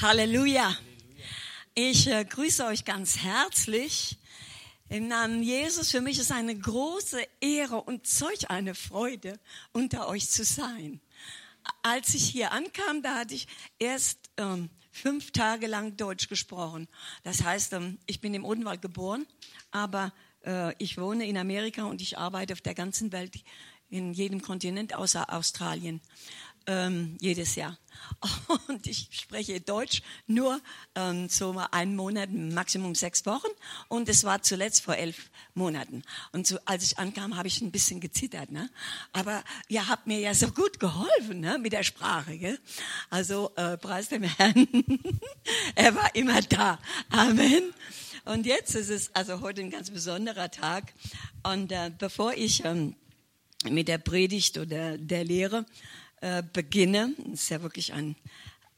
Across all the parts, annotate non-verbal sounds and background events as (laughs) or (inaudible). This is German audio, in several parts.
Halleluja. Ich äh, grüße euch ganz herzlich. Im Namen Jesus, für mich ist eine große Ehre und solch eine Freude, unter euch zu sein. Als ich hier ankam, da hatte ich erst ähm, fünf Tage lang Deutsch gesprochen. Das heißt, ähm, ich bin im Odenwald geboren, aber äh, ich wohne in Amerika und ich arbeite auf der ganzen Welt, in jedem Kontinent außer Australien ähm, jedes Jahr. (laughs) Und ich spreche Deutsch nur ähm, so einen Monat, Maximum sechs Wochen. Und es war zuletzt vor elf Monaten. Und so, als ich ankam, habe ich ein bisschen gezittert. Ne? Aber ihr habt mir ja so gut geholfen ne? mit der Sprache. Gell? Also äh, preis dem Herrn. (laughs) er war immer da. Amen. Und jetzt ist es also heute ein ganz besonderer Tag. Und äh, bevor ich ähm, mit der Predigt oder der Lehre äh, beginne, ist ja wirklich ein,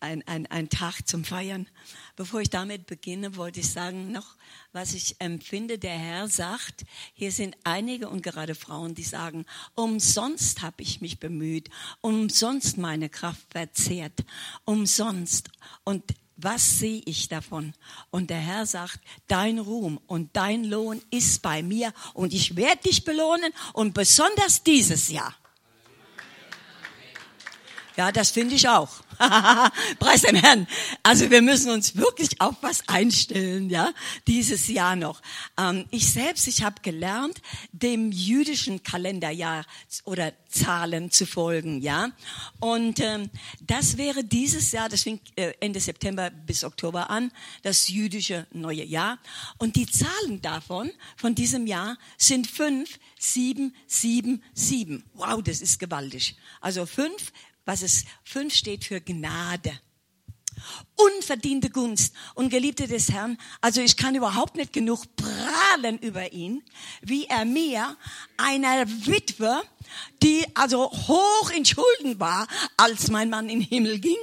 ein, ein, ein Tag zum Feiern. Bevor ich damit beginne, wollte ich sagen noch, was ich empfinde. Der Herr sagt, hier sind einige und gerade Frauen, die sagen, umsonst habe ich mich bemüht, umsonst meine Kraft verzehrt, umsonst. Und was sehe ich davon? Und der Herr sagt, dein Ruhm und dein Lohn ist bei mir und ich werde dich belohnen und besonders dieses Jahr. Ja, das finde ich auch. (laughs) Preis dem Herrn. Also wir müssen uns wirklich auf was einstellen, ja, dieses Jahr noch. Ähm, ich selbst, ich habe gelernt, dem jüdischen Kalenderjahr oder Zahlen zu folgen, ja. Und ähm, das wäre dieses Jahr, das fängt äh, Ende September bis Oktober an, das jüdische neue Jahr. Und die Zahlen davon, von diesem Jahr, sind fünf, sieben, sieben, sieben. Wow, das ist gewaltig. Also fünf was es fünf steht für Gnade. Unverdiente Gunst und Geliebte des Herrn. Also ich kann überhaupt nicht genug prahlen über ihn, wie er mir, einer Witwe, die also hoch in Schulden war, als mein Mann in den Himmel ging,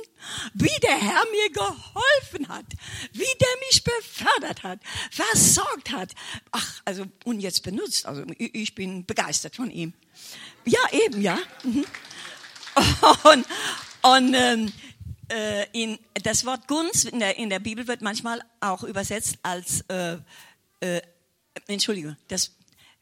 wie der Herr mir geholfen hat, wie der mich befördert hat, versorgt hat. Ach, also, und jetzt benutzt. Also, ich bin begeistert von ihm. Ja, eben, ja. Mhm. (laughs) Und, und ähm, äh, in, das Wort Gunst in der, in der Bibel wird manchmal auch übersetzt als, äh, äh, Entschuldigung, das,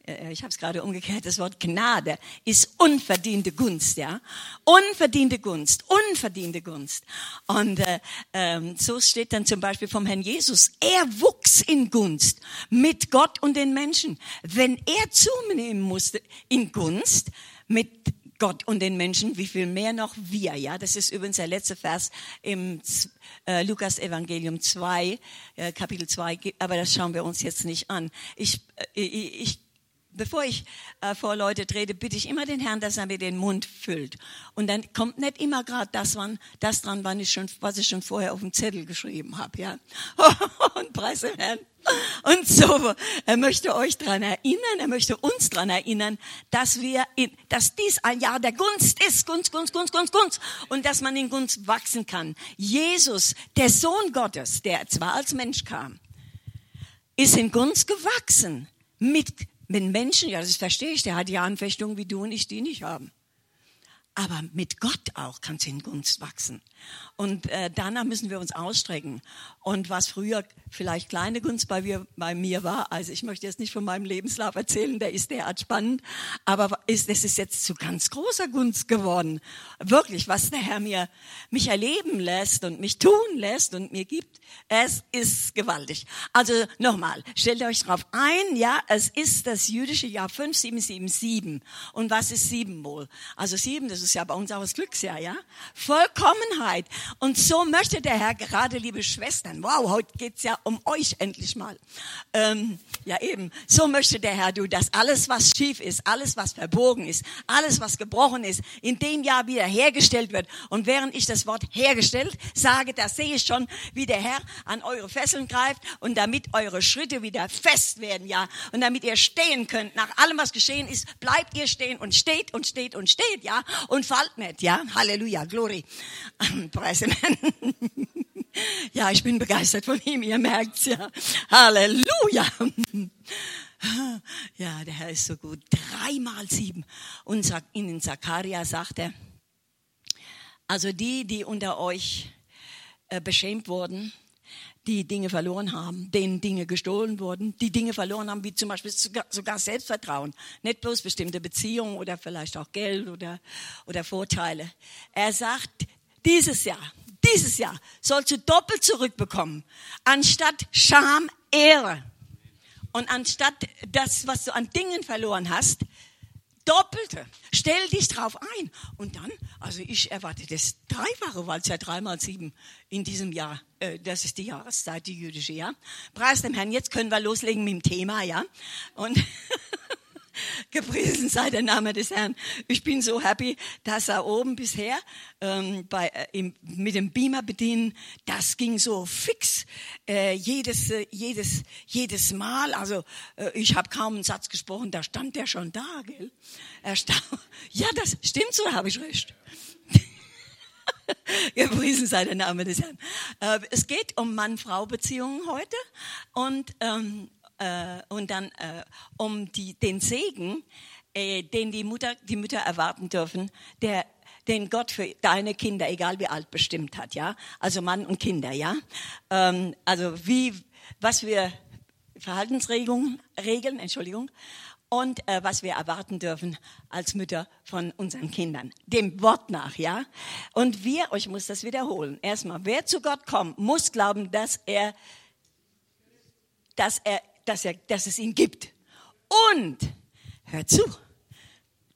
äh, ich habe es gerade umgekehrt, das Wort Gnade ist unverdiente Gunst, ja, unverdiente Gunst, unverdiente Gunst. Und äh, ähm, so steht dann zum Beispiel vom Herrn Jesus, er wuchs in Gunst mit Gott und den Menschen. Wenn er zunehmen musste in Gunst mit Gott und den Menschen, wie viel mehr noch wir, ja. Das ist übrigens der letzte Vers im äh, Lukas Evangelium 2, äh, Kapitel 2, aber das schauen wir uns jetzt nicht an. Ich, äh, ich bevor ich äh, vor Leute trete, bitte ich immer den Herrn, dass er mir den Mund füllt. Und dann kommt nicht immer gerade das, das dran, was ich, schon, was ich schon vorher auf dem Zettel geschrieben habe. Ja? (laughs) Und preise Herrn. Und so, er möchte euch daran erinnern, er möchte uns daran erinnern, dass wir, in, dass dies ein Jahr der Gunst ist, Gunst, Gunst, Gunst, Gunst, Gunst, und dass man in Gunst wachsen kann. Jesus, der Sohn Gottes, der zwar als Mensch kam, ist in Gunst gewachsen mit mit Menschen, ja, das verstehe ich, der hat ja Anfechtungen wie du und ich, die nicht haben. Aber mit Gott auch kann es in Gunst wachsen. Und äh, danach müssen wir uns ausstrecken. Und was früher vielleicht kleine Gunst bei mir, bei mir war, also ich möchte jetzt nicht von meinem Lebenslauf erzählen, der ist derart spannend, aber ist, es ist jetzt zu ganz großer Gunst geworden. Wirklich, was der Herr mir, mich erleben lässt und mich tun lässt und mir gibt, es ist gewaltig. Also nochmal, stellt euch drauf ein, ja, es ist das jüdische Jahr 5777. Und was ist sieben wohl? Also sieben, das ist ja bei uns auch das Glücksjahr, ja? Vollkommenheit. Und so möchte der Herr gerade, liebe Schwestern, wow, heute geht's ja um euch endlich mal. Ähm, ja eben, so möchte der Herr, du, dass alles, was schief ist, alles, was verbogen ist, alles, was gebrochen ist, in dem Jahr wieder hergestellt wird. Und während ich das Wort hergestellt sage, da sehe ich schon, wie der Herr an eure Fesseln greift und damit eure Schritte wieder fest werden, ja. Und damit ihr stehen könnt, nach allem, was geschehen ist, bleibt ihr stehen und steht und steht und steht, ja. Und fallt nicht, ja. Halleluja, Glory. (laughs) (laughs) Ja, ich bin begeistert von ihm, ihr merkt's ja. Halleluja. (laughs) Ja, der Herr ist so gut. Dreimal sieben. Und in Zakaria sagt er, also die, die unter euch äh, beschämt wurden, die Dinge verloren haben, denen Dinge gestohlen wurden, die Dinge verloren haben, wie zum Beispiel sogar, Selbstvertrauen, nicht bloß bestimmte Beziehungen oder vielleicht auch Geld oder, oder Vorteile. Er sagt, dieses Jahr, dieses Jahr sollst du doppelt zurückbekommen, anstatt Scham, Ehre. Und anstatt das, was du an Dingen verloren hast, Doppelte. Stell dich drauf ein. Und dann, also ich erwarte das Dreifache, weil es ja dreimal sieben in diesem Jahr, äh, das ist die Jahreszeit, die jüdische, ja. Preis dem Herrn, jetzt können wir loslegen mit dem Thema, ja. Und (laughs) (laughs) Gepriesen sei der Name des Herrn. Ich bin so happy, dass er oben bisher ähm, bei, äh, im, mit dem Beamer bedienen, das ging so fix. Äh, jedes, äh, jedes, jedes Mal, also äh, ich habe kaum einen Satz gesprochen, da stand der schon da, gell? Erstaunt. (laughs) Ja, das stimmt so, habe ich recht. (laughs) Gepriesen sei der Name des Herrn. Äh, es geht um Mann-Frau-Beziehungen heute und ähm, äh, und dann äh, um die, den Segen, äh, den die, Mutter, die Mütter erwarten dürfen, der den Gott für deine Kinder, egal wie alt, bestimmt hat, ja. Also Mann und Kinder, ja. Ähm, also wie, was wir Verhaltensregeln, Regeln, Entschuldigung, und äh, was wir erwarten dürfen als Mütter von unseren Kindern. Dem Wort nach, ja. Und wir, ich muss das wiederholen. Erstmal, wer zu Gott kommt, muss glauben, dass er, dass er dass, er, dass es ihn gibt. Und, hör zu,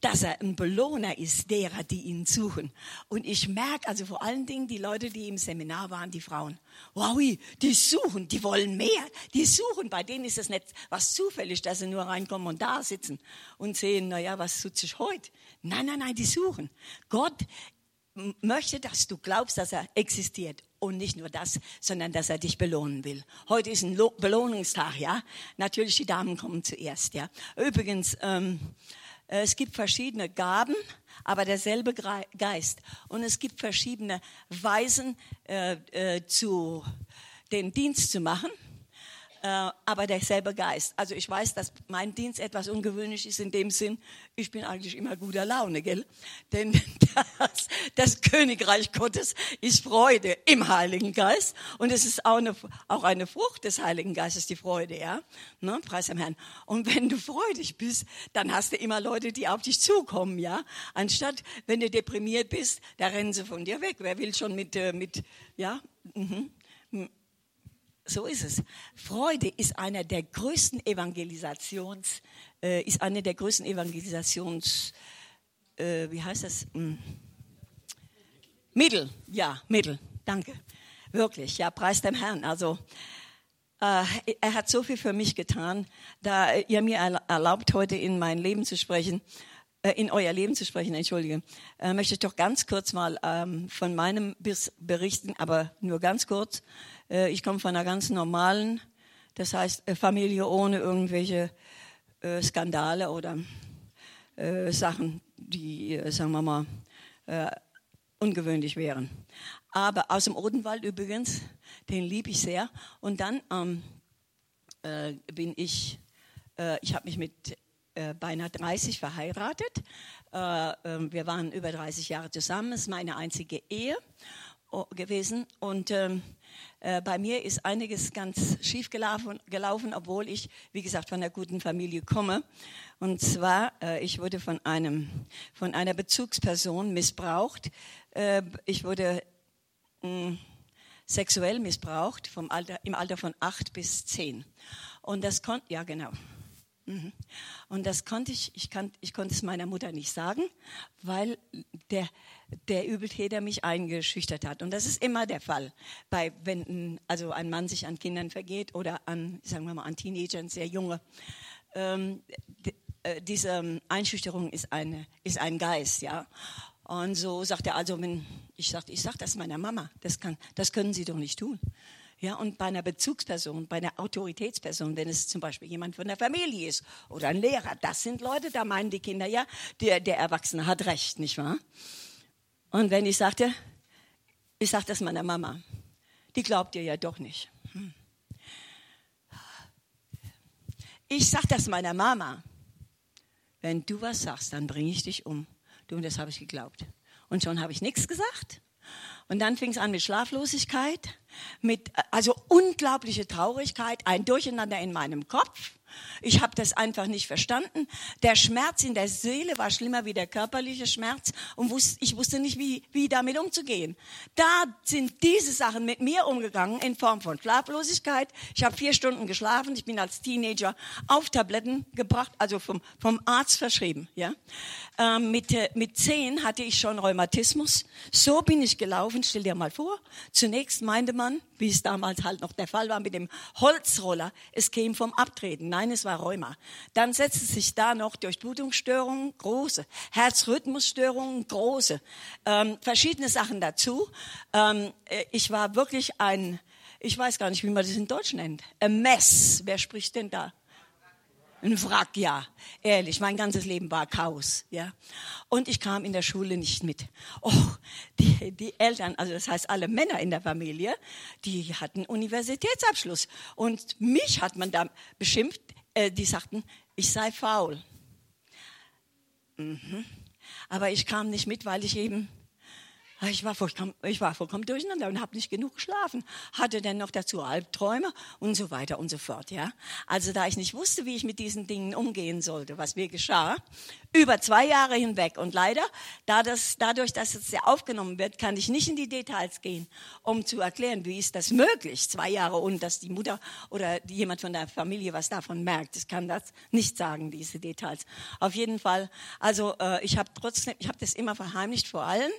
dass er ein Belohner ist derer, die ihn suchen. Und ich merke also vor allen Dingen die Leute, die im Seminar waren, die Frauen, wow, die suchen, die wollen mehr, die suchen. Bei denen ist es nicht was zufällig, dass sie nur reinkommen und da sitzen und sehen, naja, was tut sich heute? Nein, nein, nein, die suchen. Gott möchte, dass du glaubst, dass er existiert. Und nicht nur das, sondern dass er dich belohnen will. Heute ist ein Belohnungstag, ja. Natürlich, die Damen kommen zuerst, ja. Übrigens, ähm, es gibt verschiedene Gaben, aber derselbe Geist. Und es gibt verschiedene Weisen, äh, äh, zu, den Dienst zu machen aber derselbe Geist. Also ich weiß, dass mein Dienst etwas ungewöhnlich ist in dem Sinn, ich bin eigentlich immer guter Laune, gell? Denn (laughs) das, das Königreich Gottes ist Freude im Heiligen Geist und es ist auch eine, auch eine Frucht des Heiligen Geistes, die Freude, ja? Ne? Preis dem Herrn. Und wenn du freudig bist, dann hast du immer Leute, die auf dich zukommen, ja? Anstatt, wenn du deprimiert bist, da rennen sie von dir weg. Wer will schon mit, äh, mit ja? Mhm so ist es. Freude ist einer der größten Evangelisations, äh, ist eine der größten Evangelisations, äh, wie heißt das? Hm. Mittel, ja, Mittel. Danke. Wirklich, ja, preis dem Herrn. Also, äh, er hat so viel für mich getan, da ihr mir erlaubt, heute in mein Leben zu sprechen, äh, in euer Leben zu sprechen, entschuldige, äh, möchte ich doch ganz kurz mal ähm, von meinem Biss berichten, aber nur ganz kurz. Äh, ich komme von einer ganz normalen, das heißt äh, Familie ohne irgendwelche äh, Skandale oder Sachen, die, sagen wir mal, ungewöhnlich wären. Aber aus dem Odenwald übrigens, den liebe ich sehr. Und dann ähm, äh, bin ich, äh, ich habe mich mit äh, beinahe 30 verheiratet. wir waren über 30 Jahre zusammen. Es ist meine einzige Ehe oh, gewesen. Und ähm, äh, bei mir ist einiges ganz schief gelaufen, gelaufen, obwohl ich, wie gesagt, von einer guten Familie komme. Und zwar, äh, ich wurde von, einem, von einer Bezugsperson missbraucht. Äh, ich wurde mh, sexuell missbraucht vom Alter, im Alter von acht bis zehn. Und das konnte, ja genau. Und das konnte ich, ich, kann, ich konnte es meiner Mutter nicht sagen, weil der, der Übeltäter mich eingeschüchtert hat. Und das ist immer der Fall, bei, wenn also ein Mann sich an Kindern vergeht oder an, sagen wir mal, an Teenagern, sehr junge. Ähm, äh, diese Einschüchterung ist, eine, ist ein Geist, ja. Und so sagt er also, wenn, ich sagte, ich sag das meiner Mama, das, kann, das können Sie doch nicht tun. Ja, und bei einer Bezugsperson, bei einer Autoritätsperson, wenn es zum Beispiel jemand von der Familie ist oder ein Lehrer, das sind Leute, da meinen die Kinder, ja, der, der Erwachsene hat recht, nicht wahr? Und wenn ich sagte, ich sage das meiner Mama, die glaubt dir ja doch nicht. Hm. Ich sage das meiner Mama, wenn du was sagst, dann bringe ich dich um. Du, und das habe ich geglaubt. Und schon habe ich nichts gesagt. Und dann fing es an mit Schlaflosigkeit, mit also unglaubliche Traurigkeit, ein Durcheinander in meinem Kopf. Ich habe das einfach nicht verstanden. Der Schmerz in der Seele war schlimmer wie der körperliche Schmerz und wus ich wusste nicht, wie, wie damit umzugehen. Da sind diese Sachen mit mir umgegangen in Form von Schlaflosigkeit. Ich habe vier Stunden geschlafen. Ich bin als Teenager auf Tabletten gebracht, also vom, vom Arzt verschrieben. Ja? Ähm, mit, äh, mit zehn hatte ich schon Rheumatismus. So bin ich gelaufen. Stell dir mal vor. Zunächst meinte man, wie es damals halt noch der Fall war mit dem Holzroller, es käme vom Abtreten. Nein, es war Rheuma. Dann setzte sich da noch Durchblutungsstörungen, große, Herzrhythmusstörungen, große, ähm, verschiedene Sachen dazu. Ähm, äh, ich war wirklich ein, ich weiß gar nicht, wie man das in Deutsch nennt, ein Mess. Wer spricht denn da? Ein Wrack, ja. Ehrlich, mein ganzes Leben war Chaos, ja. Und ich kam in der Schule nicht mit. Oh, die, die Eltern, also das heißt alle Männer in der Familie, die hatten Universitätsabschluss. Und mich hat man da beschimpft, äh, die sagten, ich sei faul. Mhm. Aber ich kam nicht mit, weil ich eben ich war, vollkommen, ich war vollkommen durcheinander und habe nicht genug geschlafen. Hatte dann noch dazu Albträume und so weiter und so fort. Ja, Also da ich nicht wusste, wie ich mit diesen Dingen umgehen sollte, was mir geschah, über zwei Jahre hinweg. Und leider, da das, dadurch, dass es sehr aufgenommen wird, kann ich nicht in die Details gehen, um zu erklären, wie ist das möglich, zwei Jahre und dass die Mutter oder jemand von der Familie was davon merkt. Ich kann das nicht sagen, diese Details. Auf jeden Fall, also äh, ich habe trotzdem, ich habe das immer verheimlicht vor allen.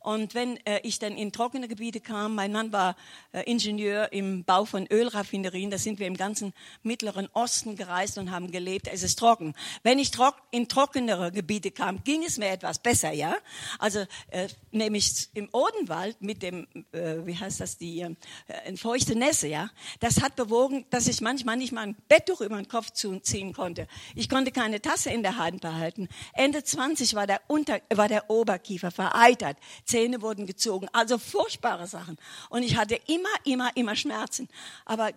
Und wenn äh, ich dann in trockene Gebiete kam, mein Mann war äh, Ingenieur im Bau von Ölraffinerien, da sind wir im ganzen Mittleren Osten gereist und haben gelebt. Es ist trocken. Wenn ich trock, in trockene andere Gebiete kam, ging es mir etwas besser, ja. Also äh, nämlich im Odenwald mit dem, äh, wie heißt das, die äh, feuchte Nässe, ja. Das hat bewogen, dass ich manchmal nicht mal ein Betttuch über den Kopf ziehen konnte. Ich konnte keine Tasse in der Hand behalten. Ende 20 war der, Unter, war der Oberkiefer vereitert, Zähne wurden gezogen, also furchtbare Sachen. Und ich hatte immer, immer, immer Schmerzen. Aber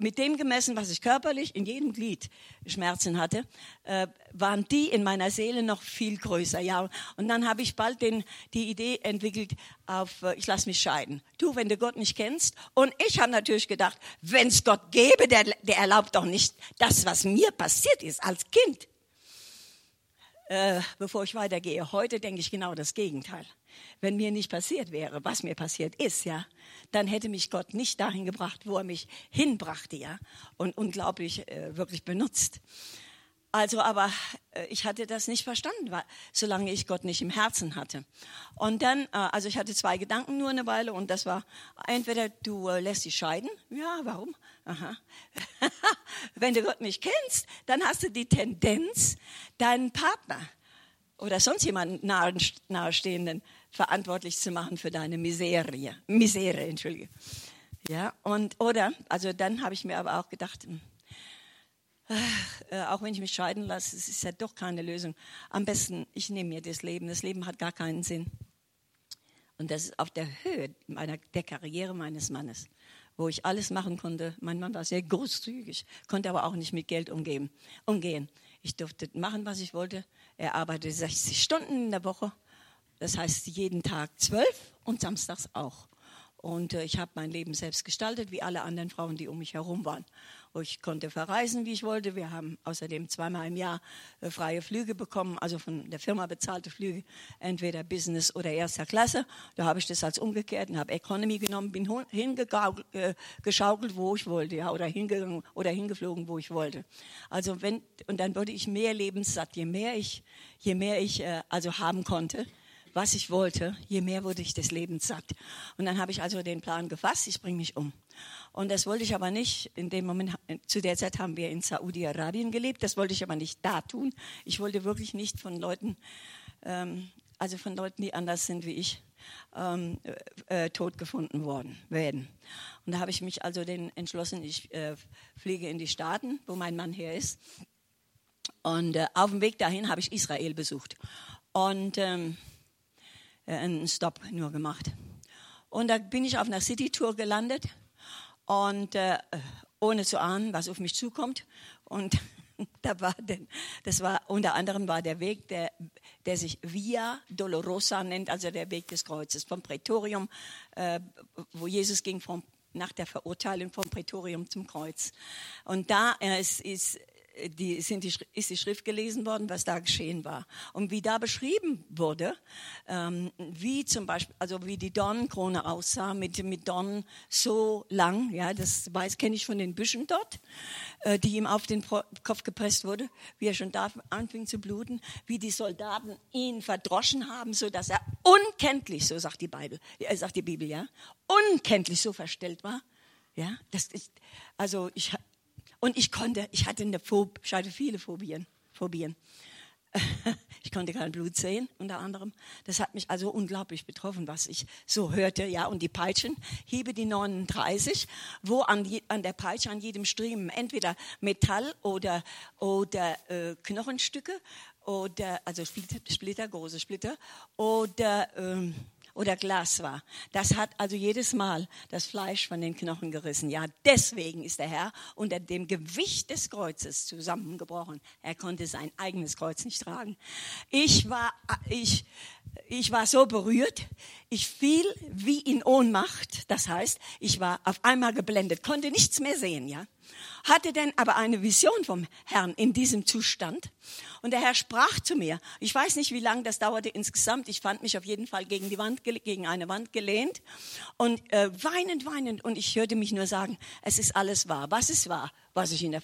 mit dem gemessen, was ich körperlich in jedem Glied Schmerzen hatte, äh, waren die in meiner Seele noch viel größer. Ja, und dann habe ich bald den, die Idee entwickelt, auf äh, ich lasse mich scheiden. Du, wenn du Gott nicht kennst, und ich habe natürlich gedacht, wenn es Gott gäbe, der, der erlaubt doch nicht das, was mir passiert ist als Kind. Äh, bevor ich weitergehe, heute denke ich genau das Gegenteil. Wenn mir nicht passiert wäre, was mir passiert ist, ja, dann hätte mich Gott nicht dahin gebracht, wo er mich hinbrachte, ja, und unglaublich äh, wirklich benutzt. Also, aber äh, ich hatte das nicht verstanden, weil, solange ich Gott nicht im Herzen hatte. Und dann, äh, also ich hatte zwei Gedanken nur eine Weile und das war, entweder du äh, lässt dich scheiden. Ja, warum? Aha. (laughs) Wenn du Gott nicht kennst, dann hast du die Tendenz, deinen Partner oder sonst jemanden nahestehenden verantwortlich zu machen für deine Miserie. Misere, entschuldige. Ja, und, oder, also dann habe ich mir aber auch gedacht, hm, äh, auch wenn ich mich scheiden lasse, es ist ja doch keine Lösung. Am besten, ich nehme mir das Leben. Das Leben hat gar keinen Sinn. Und das ist auf der Höhe meiner, der Karriere meines Mannes, wo ich alles machen konnte. Mein Mann war sehr großzügig, konnte aber auch nicht mit Geld umgehen. Ich durfte machen, was ich wollte. Er arbeitete 60 Stunden in der Woche das heißt jeden Tag zwölf und samstags auch. Und äh, ich habe mein Leben selbst gestaltet, wie alle anderen Frauen, die um mich herum waren. Ich konnte verreisen, wie ich wollte. Wir haben außerdem zweimal im Jahr äh, freie Flüge bekommen, also von der Firma bezahlte Flüge, entweder Business oder erster Klasse. Da habe ich das als umgekehrt und habe Economy genommen, bin hingeschaukelt, äh, wo ich wollte, ja, oder hingegangen oder hingeflogen, wo ich wollte. Also wenn und dann wurde ich mehr lebenssatt, je mehr ich, je mehr ich äh, also haben konnte was ich wollte, je mehr wurde ich des Lebens satt. Und dann habe ich also den Plan gefasst, ich bringe mich um. Und das wollte ich aber nicht, in dem Moment, zu der Zeit haben wir in Saudi-Arabien gelebt, das wollte ich aber nicht da tun. Ich wollte wirklich nicht von Leuten, ähm, also von Leuten, die anders sind wie ich, ähm, äh, äh, tot gefunden worden werden. Und da habe ich mich also den entschlossen, ich äh, fliege in die Staaten, wo mein Mann her ist. Und äh, auf dem Weg dahin habe ich Israel besucht. Und ähm, äh, einen Stopp nur gemacht. Und da bin ich auf einer City-Tour gelandet und äh, ohne zu ahnen, was auf mich zukommt. Und (laughs) da war denn, das war unter anderem war der Weg, der, der sich Via Dolorosa nennt, also der Weg des Kreuzes vom Prätorium, äh, wo Jesus ging vom nach der Verurteilung vom Prätorium zum Kreuz. Und da äh, ist, ist die, sind die, ist die Schrift gelesen worden, was da geschehen war. Und wie da beschrieben wurde, ähm, wie zum Beispiel, also wie die Dornenkrone aussah, mit, mit Dornen so lang, ja, das weiß, kenne ich von den Büschen dort, äh, die ihm auf den Kopf gepresst wurde, wie er schon da anfing zu bluten, wie die Soldaten ihn verdroschen haben, so dass er unkenntlich, so sagt die Bibel, äh, sagt die Bibel, ja, unkenntlich so verstellt war. Ja, das ist, also ich, und ich konnte, ich hatte eine Phobie, ich hatte viele Phobien. Phobien. (laughs) Ich konnte kein Blut sehen, unter anderem. Das hat mich also unglaublich betroffen, was ich so hörte. Ja, und die Peitschen, Hiebe die 39, wo an, je, an der Peitsche, an jedem Striemen entweder Metall oder, oder äh, Knochenstücke oder, also Splitter, Splitter große Splitter oder, ähm, oder Glas war. Das hat also jedes Mal das Fleisch von den Knochen gerissen. Ja, deswegen ist der Herr unter dem Gewicht des Kreuzes zusammengebrochen. Er konnte sein eigenes Kreuz nicht tragen. Ich war, ich, ich war so berührt. Ich fiel wie in Ohnmacht. Das heißt, ich war auf einmal geblendet, konnte nichts mehr sehen, ja hatte denn aber eine Vision vom Herrn in diesem Zustand. Und der Herr sprach zu mir. Ich weiß nicht, wie lange das dauerte insgesamt. Ich fand mich auf jeden Fall gegen die Wand, gegen eine Wand gelehnt und äh, weinend, weinend. Und ich hörte mich nur sagen, es ist alles wahr. Was ist wahr? Was ich in der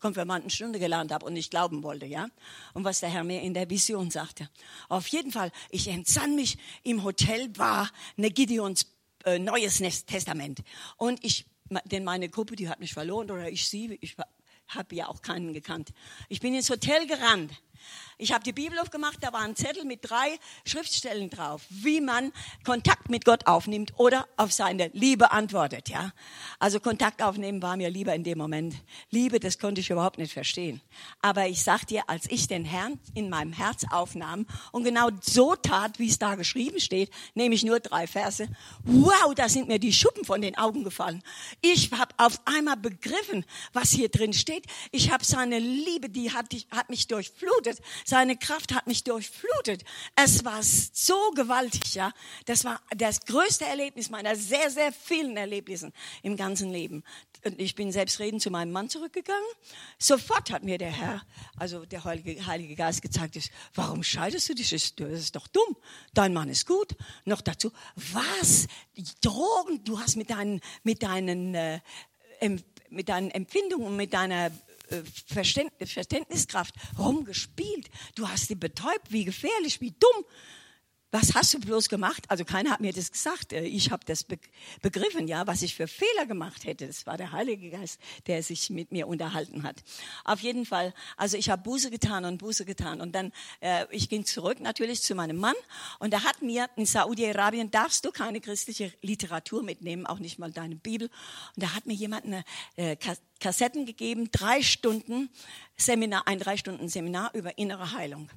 Konfirmandenstunde gelernt habe und nicht glauben wollte, ja? Und was der Herr mir in der Vision sagte. Auf jeden Fall, ich entsann mich im Hotel war eine Gideons äh, Neues Testament. Und ich denn meine Gruppe, die hat mich verloren oder ich sie, ich habe ja auch keinen gekannt. Ich bin ins Hotel gerannt ich habe die Bibel aufgemacht, da war ein Zettel mit drei Schriftstellen drauf, wie man Kontakt mit Gott aufnimmt oder auf seine Liebe antwortet. Ja, also Kontakt aufnehmen war mir lieber in dem Moment. Liebe, das konnte ich überhaupt nicht verstehen. Aber ich sag dir, als ich den Herrn in meinem Herz aufnahm und genau so tat, wie es da geschrieben steht, nehme ich nur drei Verse. Wow, da sind mir die Schuppen von den Augen gefallen. Ich habe auf einmal begriffen, was hier drin steht. Ich habe seine Liebe, die hat, die hat mich durchflutet seine Kraft hat mich durchflutet. Es war so gewaltig, ja. Das war das größte Erlebnis meiner sehr, sehr vielen Erlebnissen im ganzen Leben. Und ich bin selbstredend zu meinem Mann zurückgegangen. Sofort hat mir der Herr, also der Heilige, Geist gezeigt, warum scheidest du dich? Das ist doch dumm. Dein Mann ist gut. Noch dazu, was? Drogen? Du hast mit deinen, mit deinen, äh, mit deinen Empfindungen, mit deiner Verständniskraft rumgespielt. Du hast sie betäubt, wie gefährlich, wie dumm was hast du bloß gemacht? Also keiner hat mir das gesagt. Äh, ich habe das begriffen, ja, was ich für Fehler gemacht hätte. Das war der Heilige Geist, der sich mit mir unterhalten hat. Auf jeden Fall, also ich habe Buße getan und Buße getan. Und dann, äh, ich ging zurück natürlich zu meinem Mann. Und er hat mir, in Saudi-Arabien darfst du keine christliche Literatur mitnehmen, auch nicht mal deine Bibel. Und da hat mir jemand eine äh, Kassetten gegeben, drei Stunden Seminar, ein drei Stunden Seminar über innere Heilung.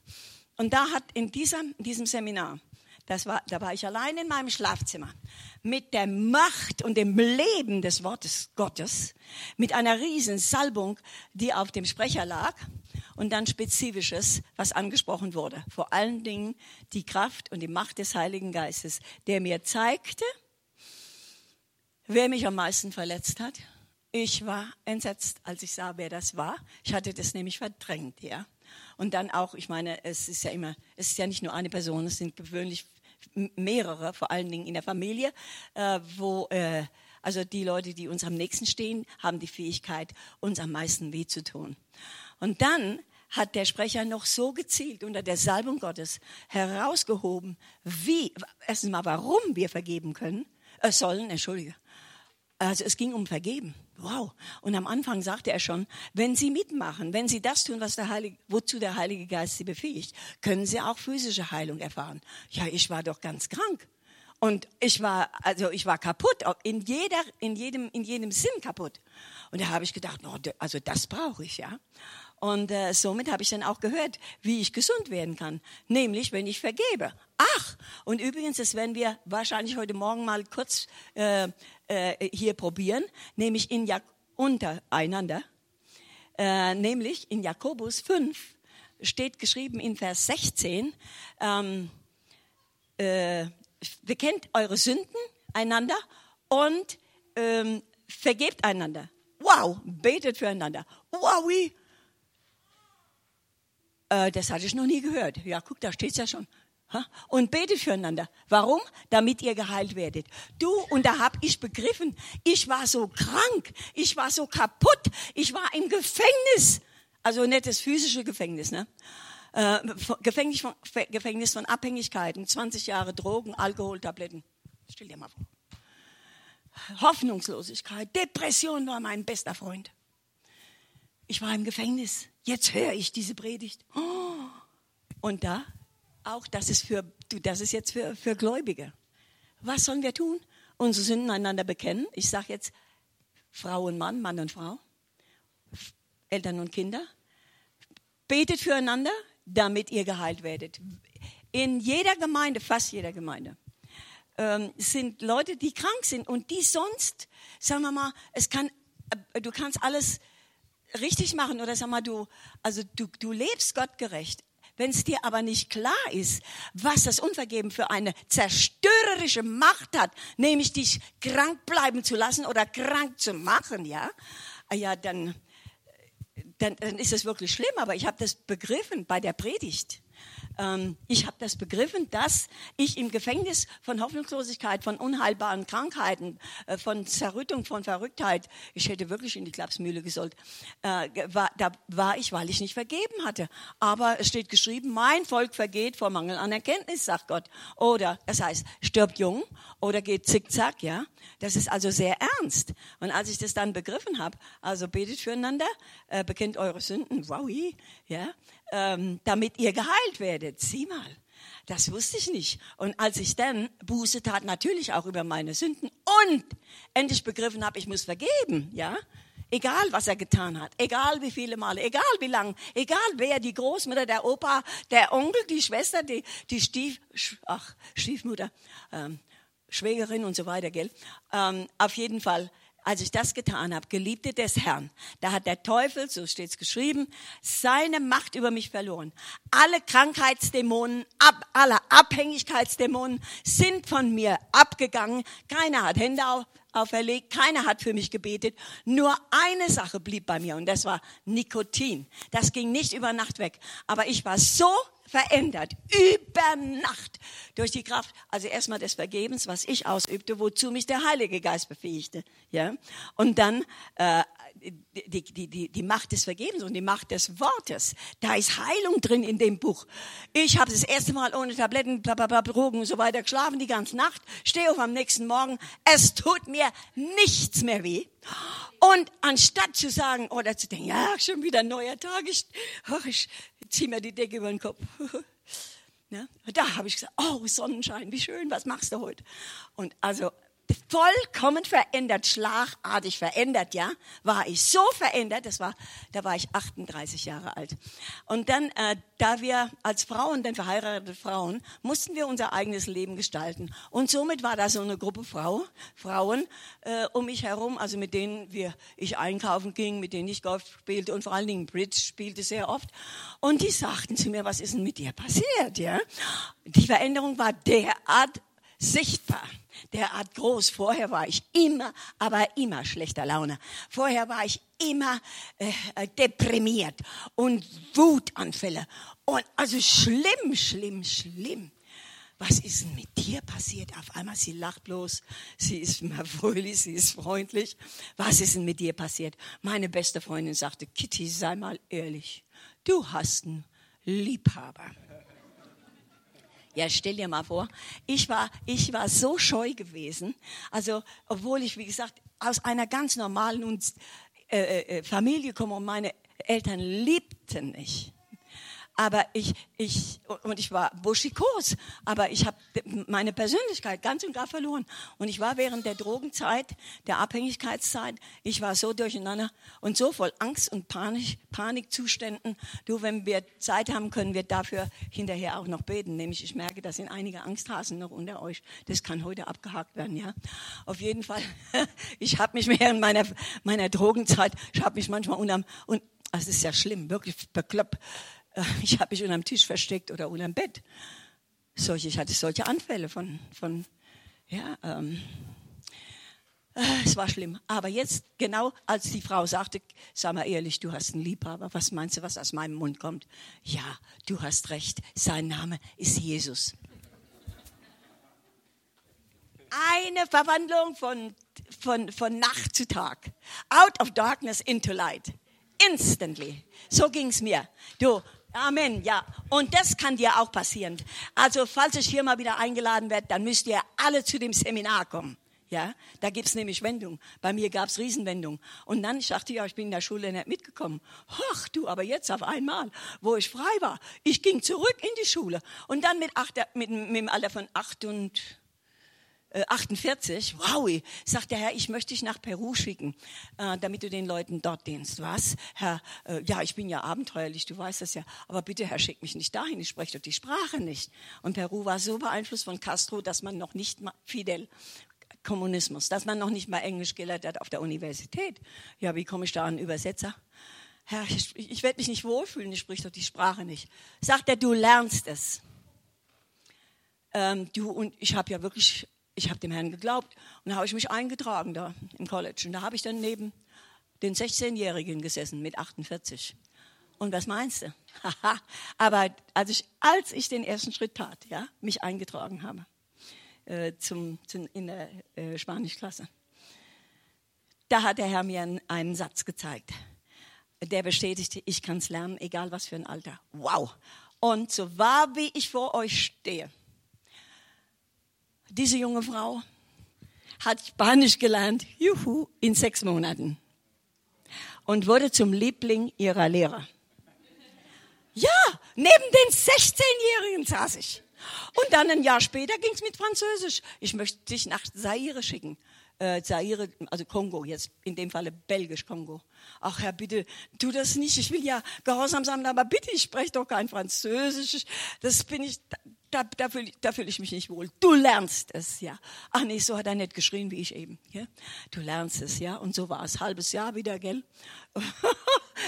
Und da hat in diesem, in diesem Seminar, das war, da war ich allein in meinem Schlafzimmer, mit der Macht und dem Leben des Wortes Gottes, mit einer riesen Salbung, die auf dem Sprecher lag, und dann Spezifisches, was angesprochen wurde. Vor allen Dingen die Kraft und die Macht des Heiligen Geistes, der mir zeigte, wer mich am meisten verletzt hat. Ich war entsetzt, als ich sah, wer das war. Ich hatte das nämlich verdrängt, ja. Und dann auch, ich meine, es ist ja immer, es ist ja nicht nur eine Person, es sind gewöhnlich mehrere, vor allen Dingen in der Familie, äh, wo äh, also die Leute, die uns am nächsten stehen, haben die Fähigkeit, uns am meisten weh zu tun. Und dann hat der Sprecher noch so gezielt unter der Salbung Gottes herausgehoben, wie, erstens mal, warum wir vergeben können, äh, sollen, entschuldige. Also es ging um Vergeben. Wow. Und am Anfang sagte er schon, wenn Sie mitmachen, wenn Sie das tun, was der Heilige, wozu der Heilige Geist Sie befähigt, können Sie auch physische Heilung erfahren. Ja, ich war doch ganz krank. Und ich war, also ich war kaputt, in jeder, in jedem, in jedem Sinn kaputt. Und da habe ich gedacht, no, also das brauche ich, ja. Und äh, somit habe ich dann auch gehört, wie ich gesund werden kann. Nämlich, wenn ich vergebe. Ach, und übrigens, das werden wir wahrscheinlich heute Morgen mal kurz äh, äh, hier probieren, nämlich in ja untereinander. äh, nämlich in Jakobus 5 steht geschrieben in Vers 16, ähm, äh, bekennt eure Sünden einander und ähm, vergebt einander. Wow, betet füreinander. Wow? Äh, das hatte ich noch nie gehört. Ja, guck, da steht es ja schon. Und betet füreinander. Warum? Damit ihr geheilt werdet. Du, und da habe ich begriffen, ich war so krank, ich war so kaputt, ich war im Gefängnis. Also nicht das physische Gefängnis, ne? Äh, Gefängnis, von, Gefängnis von Abhängigkeiten, 20 Jahre Drogen, Alkoholtabletten. Stell dir mal vor. Hoffnungslosigkeit, Depression war mein bester Freund. Ich war im Gefängnis. Jetzt höre ich diese Predigt. Und da auch, das ist, für, das ist jetzt für, für Gläubige. Was sollen wir tun? Unsere Sünden einander bekennen. Ich sage jetzt Frau und Mann, Mann und Frau, Eltern und Kinder. Betet füreinander, damit ihr geheilt werdet. In jeder Gemeinde, fast jeder Gemeinde, ähm, sind Leute, die krank sind und die sonst, sagen wir mal, es kann, äh, du kannst alles richtig machen oder sag mal, du, also du, du lebst gottgerecht. Wenn es dir aber nicht klar ist, was das Unvergeben für eine zerstörerische Macht hat, nämlich dich krank bleiben zu lassen oder krank zu machen, ja, ah ja, dann, dann, dann ist es wirklich schlimm. Aber ich habe das begriffen bei der Predigt. Ähm, ich habe das begriffen, dass ich im Gefängnis von Hoffnungslosigkeit, von unheilbaren Krankheiten, äh, von Zerrüttung, von Verrücktheit, ich hätte wirklich in die Klapsmühle gesollt, äh, war, da war ich, weil ich nicht vergeben hatte. Aber es steht geschrieben, mein Volk vergeht vor Mangel an Erkenntnis, sagt Gott. Oder, das heißt, stirbt jung oder geht zickzack, ja. Das ist also sehr ernst. Und als ich das dann begriffen habe, also betet füreinander, äh, bekennt eure Sünden, wow, ja, ähm, damit ihr geheilt werdet. Sieh mal. Das wusste ich nicht. Und als ich dann Buße tat, natürlich auch über meine Sünden und endlich begriffen habe, ich muss vergeben, ja, egal was er getan hat, egal wie viele Male, egal wie lang, egal wer, die Großmutter, der Opa, der Onkel, die Schwester, die, die Stief, ach, Stiefmutter, ähm, Schwägerin und so weiter, gell? Ähm, auf jeden Fall als ich das getan habe, Geliebte des Herrn, da hat der Teufel, so steht es geschrieben, seine Macht über mich verloren. Alle Krankheitsdämonen, ab, alle Abhängigkeitsdämonen sind von mir abgegangen. Keiner hat Hände auf, auferlegt, keiner hat für mich gebetet. Nur eine Sache blieb bei mir und das war Nikotin. Das ging nicht über Nacht weg. Aber ich war so verändert, über Nacht, durch die Kraft, also erstmal des Vergebens, was ich ausübte, wozu mich der Heilige Geist befähigte, ja, und dann äh, die, die, die, die Macht des Vergebens und die Macht des Wortes. Da ist Heilung drin in dem Buch. Ich habe das erste Mal ohne Tabletten, blablabla, Drogen und so weiter geschlafen die ganze Nacht, stehe auf am nächsten Morgen, es tut mir nichts mehr weh. Und anstatt zu sagen oder zu denken, ja, schon wieder ein neuer Tag, ich, ach, ich ziehe mir die Decke über den Kopf. Ja, (laughs) da habe ich gesagt, oh Sonnenschein, wie schön, was machst du heute? Und also vollkommen verändert, schlagartig verändert, ja, war ich so verändert, das war, da war ich 38 Jahre alt. Und dann, äh, da wir als Frauen, denn verheiratete Frauen, mussten wir unser eigenes Leben gestalten. Und somit war da so eine Gruppe Frau, Frauen äh, um mich herum, also mit denen wir, ich einkaufen ging, mit denen ich Golf spielte und vor allen Dingen Bridge spielte sehr oft. Und die sagten zu mir, was ist denn mit dir passiert, ja? Die Veränderung war derart sichtbar derart groß. Vorher war ich immer, aber immer schlechter Laune. Vorher war ich immer äh, äh, deprimiert und Wutanfälle. Und also schlimm, schlimm, schlimm. Was ist denn mit dir passiert? Auf einmal, sie lacht bloß, sie ist immer (laughs) fröhlich, sie ist freundlich. Was ist denn mit dir passiert? Meine beste Freundin sagte, Kitty, sei mal ehrlich, du hast einen Liebhaber. Ja, stell dir mal vor, ich war, ich war so scheu gewesen. Also, obwohl ich, wie gesagt, aus einer ganz normalen äh, äh, Familie komme und meine Eltern liebten mich aber ich, ich, und ich war buschikos, aber ich habe meine Persönlichkeit ganz und gar verloren. Und ich war während der Drogenzeit, der Abhängigkeitszeit, ich war so durcheinander und so voll Angst und Panik, Panikzuständen. Du, wenn wir Zeit haben, können wir dafür hinterher auch noch beten. Nämlich, ich merke, da sind einige Angsthasen noch unter euch. Das kann heute abgehakt werden, ja. Auf jeden Fall, (laughs) ich habe mich während meiner, meiner Drogenzeit, ich habe mich manchmal unterm, und Also es ist ja schlimm, wirklich bekloppt. (laughs) Ich habe mich unter dem Tisch versteckt oder unter dem Bett. Solche, ich hatte solche Anfälle von, von ja, ähm, äh, es war schlimm. Aber jetzt, genau als die Frau sagte, sag mal ehrlich, du hast einen Liebhaber, was meinst du, was aus meinem Mund kommt? Ja, du hast recht, sein Name ist Jesus. Eine Verwandlung von, von, von Nacht zu Tag. Out of darkness into light. Instantly. So ging's mir. Du, Amen, ja. Und das kann dir auch passieren. Also, falls ich hier mal wieder eingeladen werde, dann müsst ihr alle zu dem Seminar kommen. Ja, da gibt's nämlich Wendung. Bei mir gab's Riesenwendung. Und dann, ich dachte, ja, ich bin in der Schule nicht mitgekommen. Ach du, aber jetzt auf einmal, wo ich frei war, ich ging zurück in die Schule. Und dann mit, acht, mit, mit dem Alter von acht und 48, äh, wow, sagt der Herr, ich möchte dich nach Peru schicken, äh, damit du den Leuten dort dienst. Was? Herr, äh, ja, ich bin ja abenteuerlich, du weißt das ja, aber bitte, Herr, schick mich nicht dahin, ich spreche doch die Sprache nicht. Und Peru war so beeinflusst von Castro, dass man noch nicht mal Fidel Kommunismus, dass man noch nicht mal Englisch gelernt hat auf der Universität. Ja, wie komme ich da an Übersetzer? Herr, ich, ich werde mich nicht wohlfühlen, ich spreche doch die Sprache nicht. Sagt er, du lernst es. Ähm, du und ich habe ja wirklich ich habe dem Herrn geglaubt und da habe ich mich eingetragen da im College. Und da habe ich dann neben den 16-Jährigen gesessen mit 48. Und was meinst du? Aber als ich, als ich den ersten Schritt tat, ja, mich eingetragen habe äh, zum, zum, in der äh, Spanischklasse, da hat der Herr mir einen, einen Satz gezeigt. Der bestätigte, ich kann es lernen, egal was für ein Alter. Wow. Und so wahr wie ich vor euch stehe, diese junge Frau hat Spanisch gelernt, juhu, in sechs Monaten. Und wurde zum Liebling ihrer Lehrer. Ja, neben den 16-Jährigen saß ich. Und dann ein Jahr später ging es mit Französisch. Ich möchte dich nach Zaire schicken. Äh, Zaire, also Kongo, jetzt in dem Falle Belgisch-Kongo. Ach Herr, bitte, tu das nicht. Ich will ja gehorsam sein, aber bitte, ich spreche doch kein Französisch. Das bin ich, da, da fühle fühl ich mich nicht wohl. Du lernst es, ja. Ach nee, so hat er nicht geschrien wie ich eben. Ja? Du lernst es, ja. Und so war es. Halbes Jahr wieder, gell? (laughs)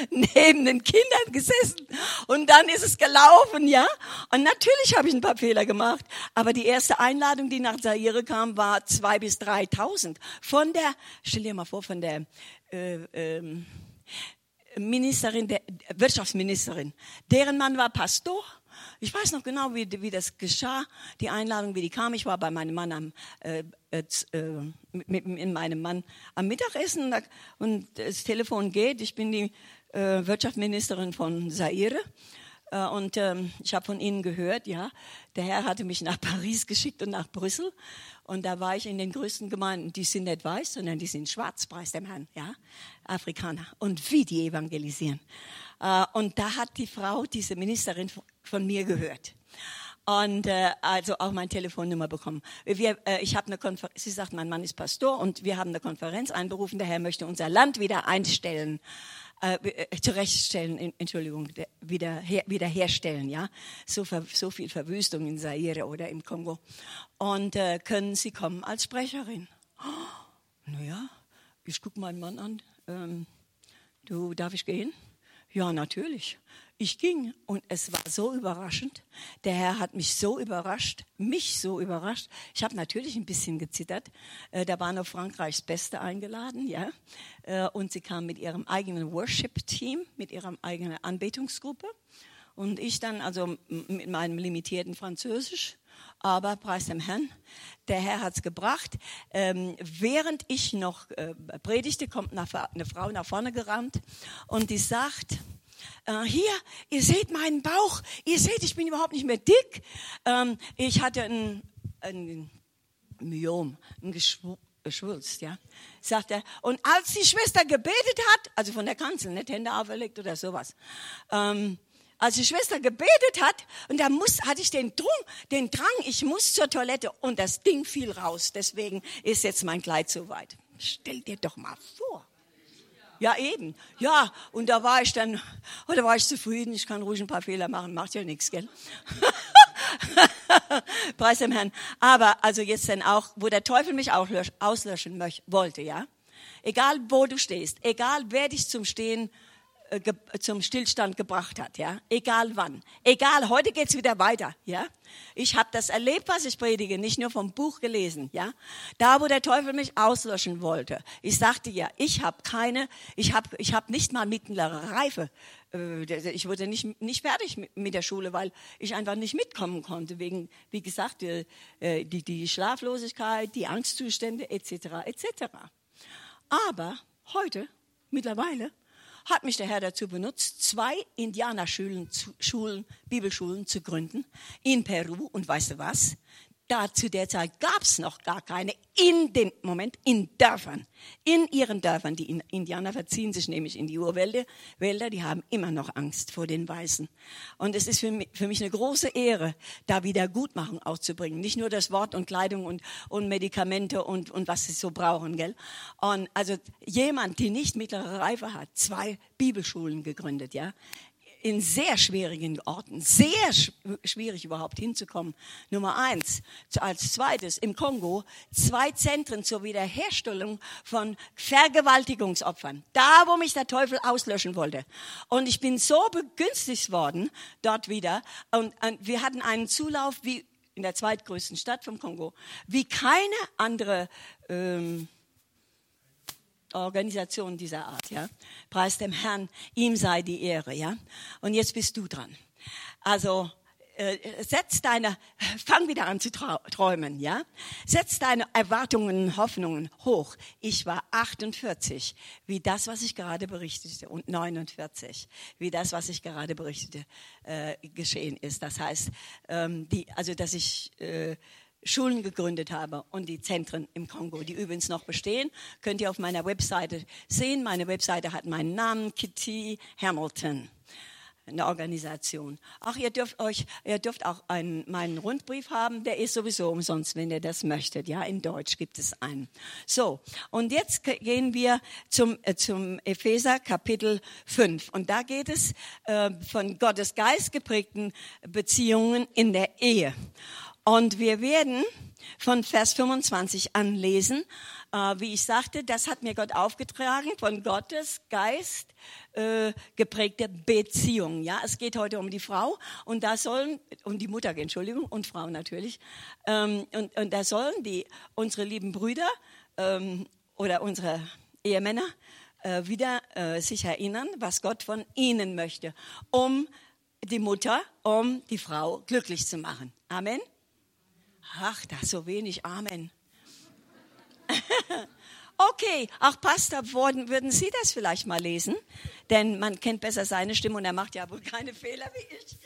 Neben den Kindern gesessen. Und dann ist es gelaufen, ja. Und natürlich habe ich ein paar Fehler gemacht. Aber die erste Einladung, die nach Zaire kam, war zwei bis dreitausend. Von der, stell dir mal vor, von der, äh, ähm, Ministerin, der Wirtschaftsministerin. Deren Mann war Pastor ich weiß noch genau, wie, wie das geschah, die Einladung, wie die kam. Ich war bei meinem Mann am, äh, äh, mit, mit meinem Mann am Mittagessen und das Telefon geht. Ich bin die äh, Wirtschaftsministerin von Zaire. Äh, und ähm, ich habe von Ihnen gehört, ja, der Herr hatte mich nach (laughs) Paris geschickt und nach Brüssel. Und da war ich in den größten Gemeinden. Die sind nicht weiß, sondern die sind schwarz, preis dem Herrn, ja, Afrikaner. Und wie die evangelisieren. Äh, und da hat die Frau, diese Ministerin von mir gehört. Und äh, also auch meine Telefonnummer bekommen. Wir, äh, ich habe eine Konferenz, sie sagt, mein Mann ist Pastor und wir haben eine Konferenz einberufen, der Herr möchte unser Land wieder einstellen, äh, äh zurechtstellen, Entschuldigung, wieder, her, wieder herstellen, ja. So, so viel Verwüstung in Zaire oder im Kongo. Und äh, können Sie kommen als Sprecherin? Oh, naja, ich gucke meinen Mann an. Ähm, du, darf ich gehen? Ja, natürlich. Ich ging und es war so überraschend. Der Herr hat mich so überrascht, mich so überrascht. Ich habe natürlich ein bisschen gezittert. Äh, da war noch Frankreichs Beste eingeladen, ja. Äh, und sie kam mit ihrem eigenen Worship-Team, mit ihrer eigenen Anbetungsgruppe. Und ich dann also mit meinem limitierten Französisch. Aber preis dem Herrn, der Herr hat's gebracht. Ähm, während ich noch äh, predigte, kommt eine Frau nach vorne gerannt und die sagt, äh, hier, ihr seht meinen Bauch, ihr seht, ich bin überhaupt nicht mehr dick. Ähm, ich hatte ein, ein Myom, ein Geschwulst, ja, sagt er. Und als die Schwester gebetet hat, also von der Kanzel, nicht Hände auferlegt oder sowas, ähm, als die Schwester gebetet hat und da muss, hatte ich den Drang, den Drang, ich muss zur Toilette und das Ding fiel raus. Deswegen ist jetzt mein Kleid so weit. Stell dir doch mal vor. Ja, eben. Ja, und da war ich dann, oh, da war ich zufrieden. Ich kann ruhig ein paar Fehler machen, macht ja nichts, gell? (laughs) Preis dem Herrn. Aber also jetzt dann auch, wo der Teufel mich auch auslöschen wollte, ja? Egal wo du stehst, egal wer dich zum Stehen zum Stillstand gebracht hat, ja, egal wann, egal. Heute geht's wieder weiter, ja. Ich habe das erlebt, was ich predige, nicht nur vom Buch gelesen, ja. Da, wo der Teufel mich auslöschen wollte, ich sagte ja, ich habe keine, ich habe, ich habe nicht mal mittlere Reife. Äh, ich wurde nicht nicht fertig mit der Schule, weil ich einfach nicht mitkommen konnte wegen, wie gesagt, die, äh, die, die Schlaflosigkeit, die Angstzustände etc. etc. Aber heute, mittlerweile, hat mich der Herr dazu benutzt, zwei Indianerschulen, Schulen, Bibelschulen zu gründen in Peru. Und weißt du was? Da zu der Zeit gab es noch gar keine in dem Moment in Dörfern, in ihren Dörfern. Die Indianer verziehen sich nämlich in die Urwälder, Wälder, die haben immer noch Angst vor den Weißen. Und es ist für mich, für mich eine große Ehre, da wieder Gutmachung auszubringen. Nicht nur das Wort und Kleidung und, und Medikamente und, und was sie so brauchen, gell? Und also jemand, die nicht mittlere Reife hat, zwei Bibelschulen gegründet, ja in sehr schwierigen Orten, sehr schwierig überhaupt hinzukommen. Nummer eins. Als zweites im Kongo zwei Zentren zur Wiederherstellung von Vergewaltigungsopfern. Da, wo mich der Teufel auslöschen wollte. Und ich bin so begünstigt worden dort wieder. Und, und wir hatten einen Zulauf wie in der zweitgrößten Stadt vom Kongo, wie keine andere ähm, Organisation dieser Art, ja. Preis dem Herrn, ihm sei die Ehre, ja. Und jetzt bist du dran. Also, äh, setz deine, fang wieder an zu träumen, ja? Setz deine Erwartungen, Hoffnungen hoch. Ich war 48, wie das, was ich gerade berichtete, und 49, wie das, was ich gerade berichtete, äh, geschehen ist. Das heißt, ähm, die, also, dass ich, äh, Schulen gegründet habe und die Zentren im Kongo, die übrigens noch bestehen, könnt ihr auf meiner Webseite sehen. Meine Webseite hat meinen Namen, Kitty Hamilton eine Organisation. Ach, ihr dürft euch, ihr dürft auch einen, meinen Rundbrief haben, der ist sowieso umsonst, wenn ihr das möchtet. Ja, in Deutsch gibt es einen. So. Und jetzt gehen wir zum, äh, zum Epheser Kapitel 5. Und da geht es äh, von Gottes Geist geprägten Beziehungen in der Ehe. Und wir werden von Vers 25 anlesen. Äh, wie ich sagte, das hat mir Gott aufgetragen, von Gottes Geist äh, geprägte Beziehung. Ja, es geht heute um die Frau und da sollen, um die Mutter, Entschuldigung, und Frau natürlich. Ähm, und, und da sollen die, unsere lieben Brüder ähm, oder unsere Ehemänner äh, wieder äh, sich erinnern, was Gott von ihnen möchte, um die Mutter, um die Frau glücklich zu machen. Amen. Ach, da so wenig. Amen. (laughs) okay, ach Pastor, würden, würden Sie das vielleicht mal lesen? Denn man kennt besser seine Stimme und er macht ja wohl keine Fehler wie ich.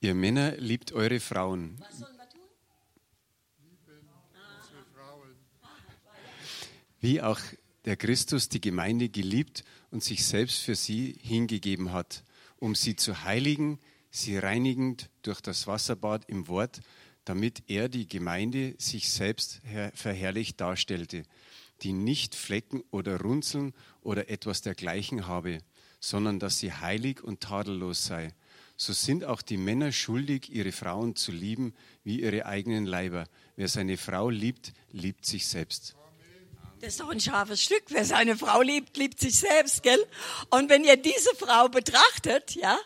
Ihr Männer liebt eure Frauen. Was sollen wir tun? Wie auch der Christus die Gemeinde geliebt und sich selbst für sie hingegeben hat, um sie zu heiligen, sie reinigend durch das Wasserbad im Wort, damit er die Gemeinde sich selbst verherrlicht darstellte, die nicht Flecken oder Runzeln oder etwas dergleichen habe, sondern dass sie heilig und tadellos sei. So sind auch die Männer schuldig, ihre Frauen zu lieben wie ihre eigenen Leiber. Wer seine Frau liebt, liebt sich selbst. Das ist doch ein scharfes Stück. Wer seine Frau liebt, liebt sich selbst, gell? Und wenn ihr diese Frau betrachtet, ja,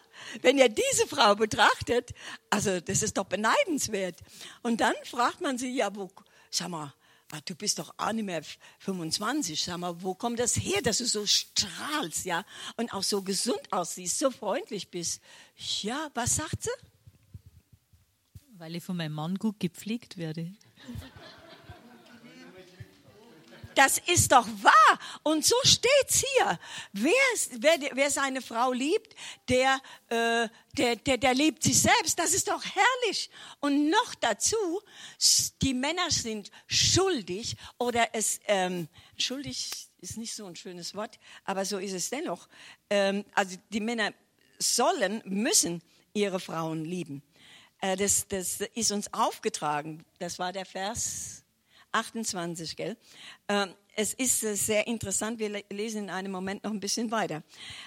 wenn ihr diese Frau betrachtet, also das ist doch beneidenswert. Und dann fragt man sie, ja, wo, sag mal, ah, du bist doch auch nicht mehr 25, sag mal, wo kommt das her, dass du so strahlst, ja, und auch so gesund aussiehst, so freundlich bist. Ja, was sagt sie? Weil ich von meinem Mann gut gepflegt werde. Das ist doch wahr. Und so steht's hier. Wer, wer, wer seine Frau liebt, der, äh, der, der, der liebt sich selbst. Das ist doch herrlich. Und noch dazu, die Männer sind schuldig oder es, ähm, schuldig ist nicht so ein schönes Wort, aber so ist es dennoch. Ähm, also die Männer sollen, müssen ihre Frauen lieben. Äh, das, das ist uns aufgetragen. Das war der Vers 28, gell? Ähm, es ist äh, sehr interessant, wir lesen in einem Moment noch ein bisschen weiter.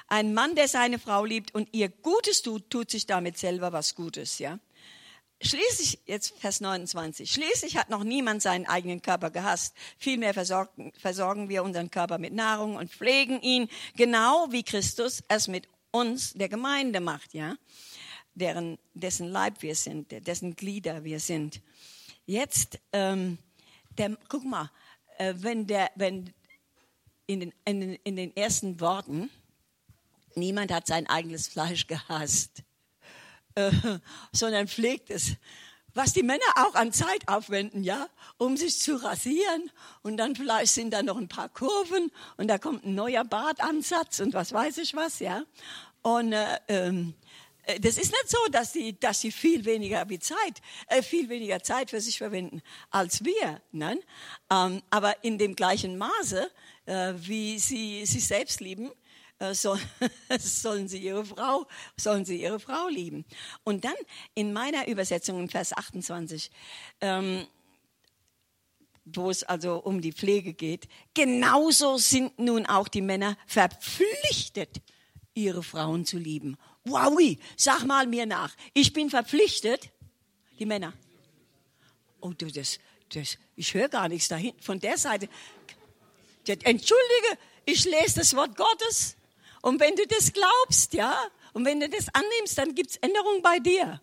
Ein Mann, der seine Frau liebt und ihr Gutes tut, tut sich damit selber was Gutes, ja? Schließlich, jetzt Vers 29, schließlich hat noch niemand seinen eigenen Körper gehasst. Vielmehr versorgen, versorgen wir unseren Körper mit Nahrung und pflegen ihn, genau wie Christus es mit uns, der Gemeinde macht, ja, deren, dessen Leib wir sind, dessen Glieder wir sind. Jetzt, ähm, der, guck mal, äh, wenn der, wenn in den, in, den, in den ersten Worten, niemand hat sein eigenes Fleisch gehasst, äh, sondern pflegt es was die Männer auch an Zeit aufwenden, ja, um sich zu rasieren. Und dann vielleicht sind da noch ein paar Kurven und da kommt ein neuer Bartansatz und was weiß ich was, ja. Und äh, ähm, äh, das ist nicht so, dass sie, dass sie viel weniger wie Zeit, äh, viel weniger Zeit für sich verwenden als wir, nein. Ähm, aber in dem gleichen Maße, äh, wie sie sich selbst lieben, äh, soll, (laughs) sollen sie ihre Frau, sollen sie ihre Frau lieben. Und dann in meiner Übersetzung in Vers 28, ähm, wo es also um die Pflege geht, genauso sind nun auch die Männer verpflichtet, ihre Frauen zu lieben. Wowi, sag mal mir nach. Ich bin verpflichtet, die Männer. Oh, du, das, das, ich höre gar nichts dahin. Von der Seite. Entschuldige, ich lese das Wort Gottes. Und wenn du das glaubst, ja, und wenn du das annimmst, dann gibt's Änderungen bei dir.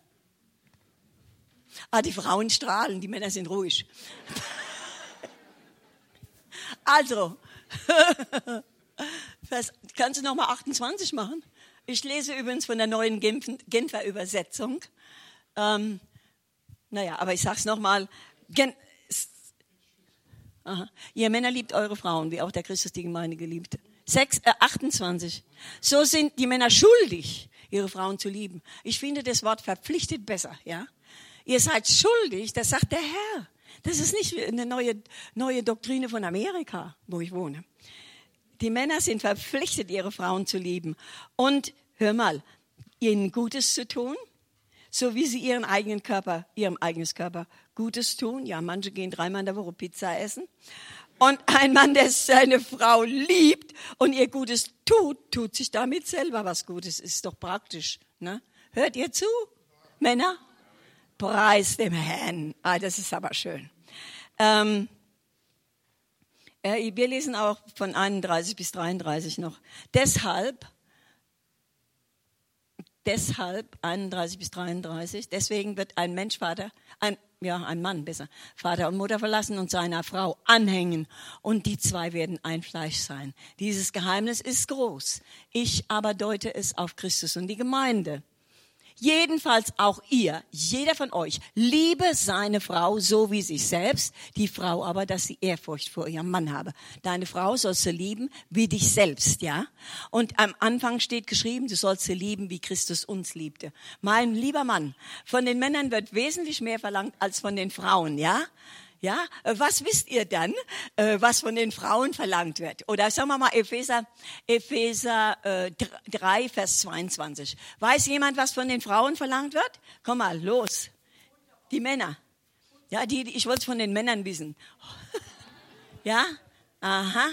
Ah, die Frauen strahlen, die Männer sind ruhig. (laughs) Also, (laughs) kannst du nochmal 28 machen? Ich lese übrigens von der neuen Genfer Übersetzung. Ähm, naja, aber ich sag's nochmal. Gen Ihr Männer liebt eure Frauen, wie auch der Christus die Gemeinde geliebt 6, äh, 28. So sind die Männer schuldig, ihre Frauen zu lieben. Ich finde das Wort verpflichtet besser, ja. Ihr seid schuldig, das sagt der Herr. Das ist nicht eine neue, neue Doktrine von Amerika, wo ich wohne. Die Männer sind verpflichtet, ihre Frauen zu lieben. Und hör mal, ihnen Gutes zu tun, so wie sie ihren eigenen Körper, ihrem eigenen Körper Gutes tun. Ja, manche gehen dreimal in der Woche Pizza essen. Und ein Mann, der seine Frau liebt und ihr Gutes tut, tut sich damit selber was Gutes. Ist doch praktisch. Ne? Hört ihr zu, Männer? Preis dem Herrn. Ah, das ist aber schön. Ähm, äh, wir lesen auch von 31 bis 33 noch. Deshalb, deshalb 31 bis 33, deswegen wird ein Mensch Vater, ein ja, ein Mann besser, Vater und Mutter verlassen und seiner Frau anhängen. Und die zwei werden ein Fleisch sein. Dieses Geheimnis ist groß. Ich aber deute es auf Christus und die Gemeinde. Jedenfalls auch ihr, jeder von euch, liebe seine Frau so wie sich selbst, die Frau aber, dass sie Ehrfurcht vor ihrem Mann habe. Deine Frau sollst du lieben wie dich selbst, ja? Und am Anfang steht geschrieben, du sollst sie lieben, wie Christus uns liebte. Mein lieber Mann, von den Männern wird wesentlich mehr verlangt als von den Frauen, ja? Ja, äh, was wisst ihr dann, äh, was von den Frauen verlangt wird? Oder sagen wir mal Epheser, Epheser 3, äh, Vers 22. Weiß jemand, was von den Frauen verlangt wird? Komm mal, los. Die Männer. Ja, die, ich wollte es von den Männern wissen. (laughs) Ja, aha.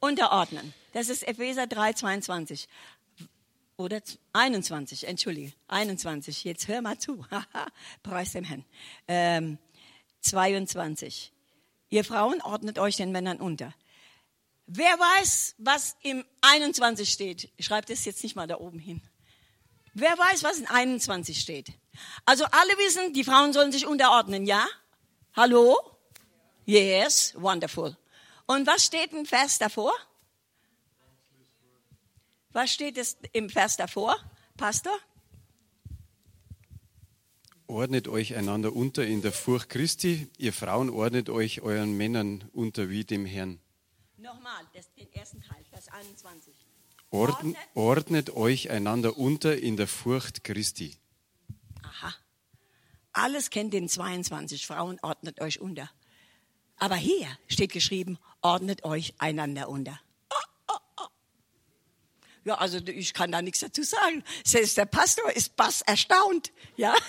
Unterordnen. Das ist Epheser 3, 22. Oder 21, entschuldige. 21. Jetzt hör mal zu. (laughs) Preis dem Herrn. Ähm, 22. Ihr Frauen ordnet euch den Männern unter. Wer weiß, was im 21 steht? Ich schreibe das jetzt nicht mal da oben hin. Wer weiß, was in 21 steht? Also alle wissen, die Frauen sollen sich unterordnen, ja? Hallo? Yes, wonderful. Und was steht im Vers davor? Was steht es im Vers davor, Pastor? Ordnet euch einander unter in der Furcht Christi. Ihr Frauen ordnet euch euren Männern unter wie dem Herrn. Nochmal, das, den ersten Teil, Vers 21. Ordnet, ordnet euch einander unter in der Furcht Christi. Aha. Alles kennt den 22. Frauen ordnet euch unter. Aber hier steht geschrieben, ordnet euch einander unter. Oh, oh, oh. Ja, also ich kann da nichts dazu sagen. Selbst der Pastor ist bass erstaunt. Ja. (laughs)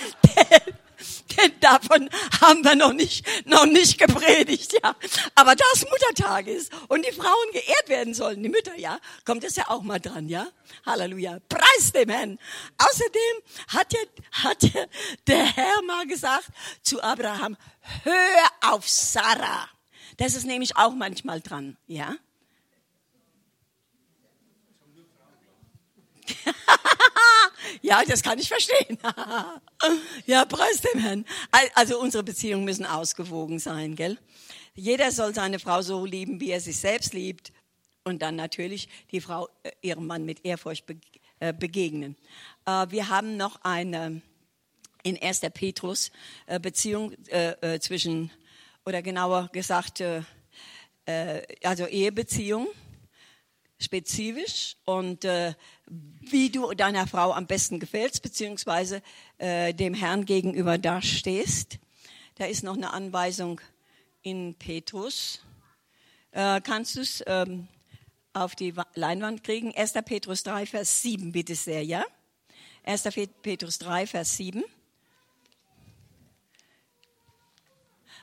(laughs) Denn davon haben wir noch nicht, noch nicht gepredigt, ja. Aber da es Muttertag ist und die Frauen geehrt werden sollen, die Mütter, ja, kommt es ja auch mal dran, ja. Halleluja. Preis dem Herrn. Außerdem hat ja, hat ja der Herr mal gesagt zu Abraham, hör auf Sarah. Das ist nämlich auch manchmal dran, ja. (laughs) (laughs) ja, das kann ich verstehen. (laughs) ja, preis dem Herrn. Also unsere Beziehungen müssen ausgewogen sein, gell? Jeder soll seine Frau so lieben, wie er sich selbst liebt. Und dann natürlich die Frau äh, ihrem Mann mit Ehrfurcht äh, begegnen. Äh, wir haben noch eine in 1. Petrus Beziehung zwischen, oder genauer gesagt, also Ehebeziehung spezifisch und äh, wie du deiner Frau am besten gefällst, beziehungsweise äh, dem Herrn gegenüber dastehst. Da ist noch eine Anweisung in Petrus. Äh, kannst du es ähm, auf die Leinwand kriegen? 1. Petrus 3, Vers 7, bitte sehr, ja? 1. Petrus 3, Vers 7.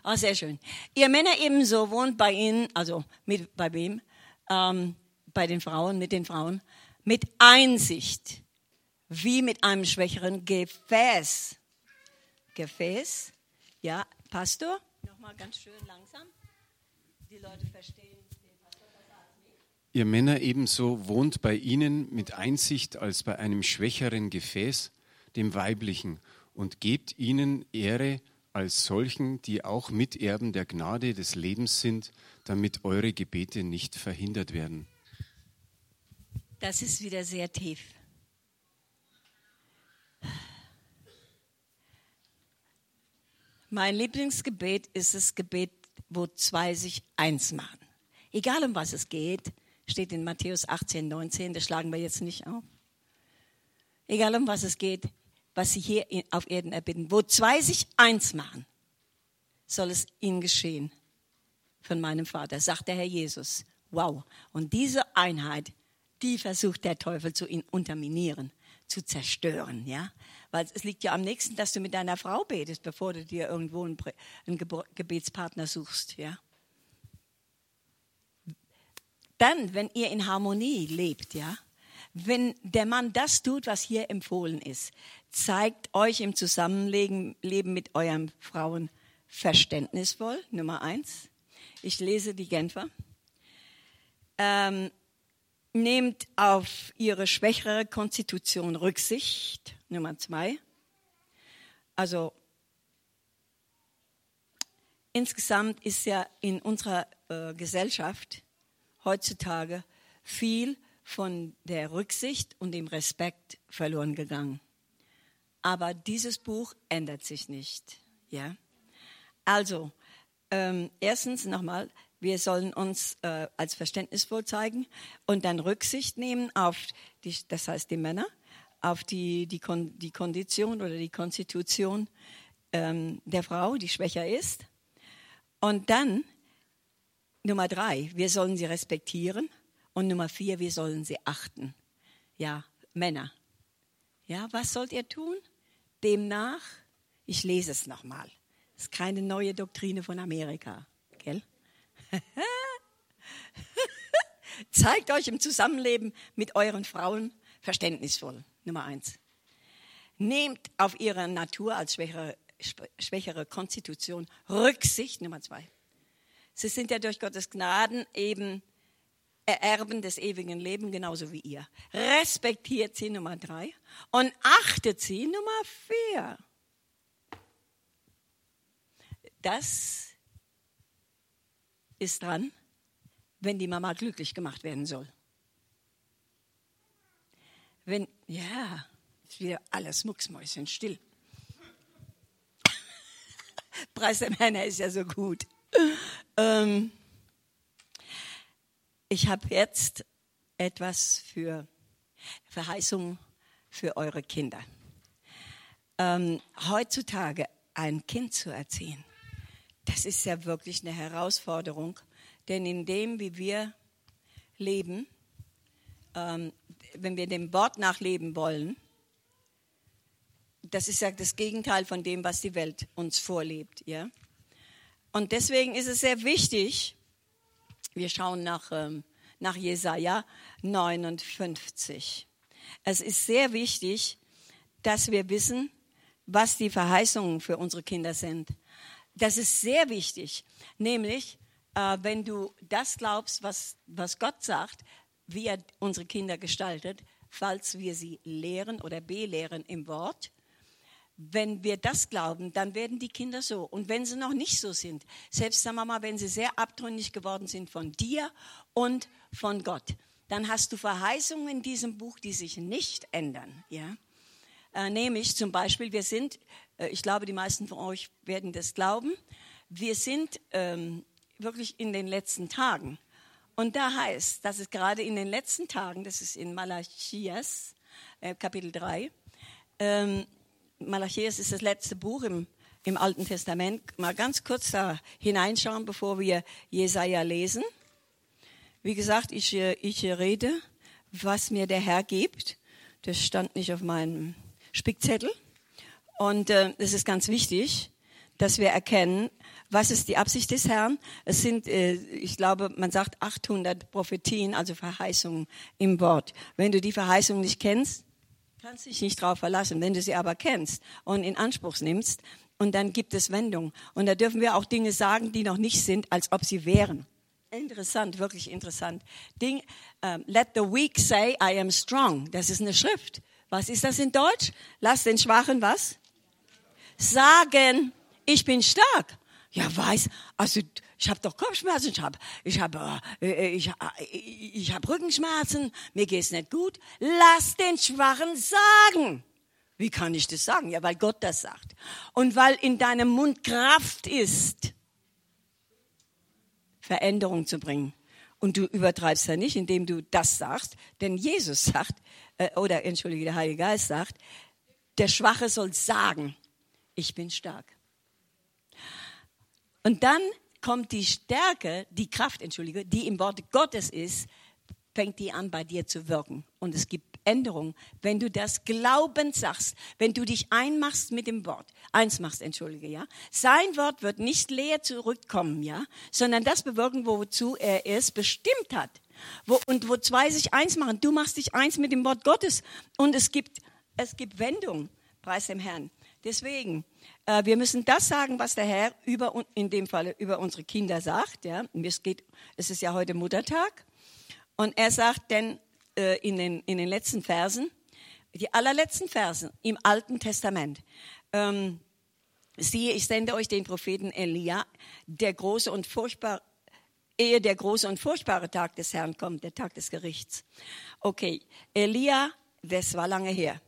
Ah, sehr schön. Ihr Männer ebenso wohnt bei ihnen, also mit, bei wem? Ähm, bei den Frauen, mit den Frauen, mit Einsicht, wie mit einem schwächeren Gefäß. Gefäß, ja, Pastor, nochmal ganz schön langsam. Die Leute verstehen. Ihr Männer ebenso wohnt bei ihnen mit Einsicht als bei einem schwächeren Gefäß, dem weiblichen, und gebt ihnen Ehre als solchen, die auch Miterben der Gnade des Lebens sind, damit eure Gebete nicht verhindert werden. Das ist wieder sehr tief. Mein Lieblingsgebet ist das Gebet, wo zwei sich eins machen. Egal um was es geht, steht in Matthäus 18, 19, das schlagen wir jetzt nicht auf. Egal um was es geht, was sie hier auf Erden erbitten, wo zwei sich eins machen, soll es ihnen geschehen von meinem Vater, sagt der Herr Jesus. Wow. Und diese Einheit die versucht der Teufel zu unterminieren, zu zerstören, ja. Weil es liegt ja am nächsten, dass du mit deiner Frau betest, bevor du dir irgendwo einen, Gebetspartner suchst, ja. Dann, wenn ihr in Harmonie lebt, ja, wenn der Mann das tut, was hier empfohlen ist, zeigt euch im Zusammenleben mit euren Frauen verständnisvoll, Nummer eins. Ich lese die Genfer. Ähm, Nehmt auf ihre schwächere Konstitution Rücksicht. Nummer zwei. Also insgesamt ist ja in unserer äh, Gesellschaft heutzutage viel von der Rücksicht und dem Respekt verloren gegangen. Aber dieses Buch ändert sich nicht. Ja? Also, ähm, erstens nochmal, wir sollen uns äh, als verständnisvoll zeigen und dann Rücksicht nehmen auf, die, das heißt die Männer, auf die, die, Kon die Kondition oder die Konstitution ähm, der Frau, die schwächer ist. Und dann Nummer drei, wir sollen sie respektieren. Und Nummer vier, wir sollen sie achten. Ja, Männer. Ja, was sollt ihr tun? Demnach, ich lese es nochmal. Das ist keine neue Doktrine von Amerika, gell? (laughs) Zeigt euch im Zusammenleben mit euren Frauen verständnisvoll. Nummer eins. Nehmt auf ihre Natur als schwächere, schwächere Konstitution Rücksicht. Nummer zwei. Sie sind ja durch Gottes Gnaden eben Erben des ewigen Lebens, genauso wie ihr. Respektiert sie, Nummer drei. Und achtet sie, Nummer vier. Das ist dran, wenn die Mama glücklich gemacht werden soll. Wenn, ja, ist wieder alles mucksmäuschen still. (laughs) Preis der Männer ist ja so gut. Ähm, ich habe jetzt etwas für Verheißungen für eure Kinder. Ähm, heutzutage ein Kind zu erziehen, das ist ja wirklich eine Herausforderung, denn in dem, wie wir leben, ähm, wenn wir dem Wort nachleben wollen, Das ist ja das Gegenteil von dem, was die Welt uns vorlebt. Ja? Und deswegen ist es sehr wichtig, wir schauen nach, ähm, nach Jesaja 59. Es ist sehr wichtig, dass wir wissen, was die Verheißungen für unsere Kinder sind. Das ist sehr wichtig, nämlich äh, wenn du das glaubst, was, was Gott sagt, wie er unsere Kinder gestaltet, falls wir sie lehren oder belehren im Wort, wenn wir das glauben, dann werden die Kinder so. Und wenn sie noch nicht so sind, selbst sagen wir mal, wenn sie sehr abtrünnig geworden sind von dir und von Gott, dann hast du Verheißungen in diesem Buch, die sich nicht ändern. Ja? Äh, nämlich zum Beispiel, wir sind, ich glaube, die meisten von euch werden das glauben, wir sind ähm, wirklich in den letzten Tagen. Und da heißt, dass es gerade in den letzten Tagen, das ist in Malachias, äh, Kapitel 3, ähm, Malachias ist das letzte Buch im, im Alten Testament. Mal ganz kurz da hineinschauen, bevor wir Jesaja lesen. Wie gesagt, ich, äh, ich rede, was mir der Herr gibt. Das stand nicht auf meinem Spickzettel. Und äh, es ist ganz wichtig, dass wir erkennen, was ist die Absicht des Herrn. Es sind, äh, ich glaube, man sagt 800 Prophetien, also Verheißungen im Wort. Wenn du die Verheißung nicht kennst, kannst dich nicht darauf verlassen. Wenn du sie aber kennst und in Anspruch nimmst, und dann gibt es Wendung. Und da dürfen wir auch Dinge sagen, die noch nicht sind, als ob sie wären. Interessant, wirklich interessant. Ding, uh, let the weak say, I am strong. Das ist eine Schrift. Was ist das in Deutsch? Lass den Schwachen was? Sagen, ich bin stark. Ja, weiß, also ich habe doch Kopfschmerzen, ich habe ich hab, äh, ich, äh, ich hab Rückenschmerzen, mir geht's nicht gut. Lass den Schwachen sagen. Wie kann ich das sagen? Ja, weil Gott das sagt. Und weil in deinem Mund Kraft ist, Veränderung zu bringen. Und du übertreibst ja nicht, indem du das sagst, denn Jesus sagt, äh, oder entschuldige, der Heilige Geist sagt, der Schwache soll sagen, ich bin stark. Und dann kommt die Stärke, die Kraft, entschuldige, die im Wort Gottes ist, fängt die an bei dir zu wirken. Und es gibt Änderung, wenn du das glaubend sagst, wenn du dich einmachst mit dem Wort, eins machst, entschuldige, ja. Sein Wort wird nicht leer zurückkommen, ja, sondern das bewirken, wozu er es bestimmt hat. Wo, und wo zwei sich eins machen. Du machst dich eins mit dem Wort Gottes und es gibt, es gibt Wendung. Preis dem Herrn. Deswegen, äh, wir müssen das sagen, was der Herr über, in dem Fall über unsere Kinder sagt. Ja. Es, geht, es ist ja heute Muttertag. Und er sagt denn äh, in, den, in den letzten Versen, die allerletzten Versen im Alten Testament, ähm, siehe, ich sende euch den Propheten Elia, der große und furchtbare ehe der große und furchtbare Tag des Herrn kommt, der Tag des Gerichts. Okay, Elia, das war lange her.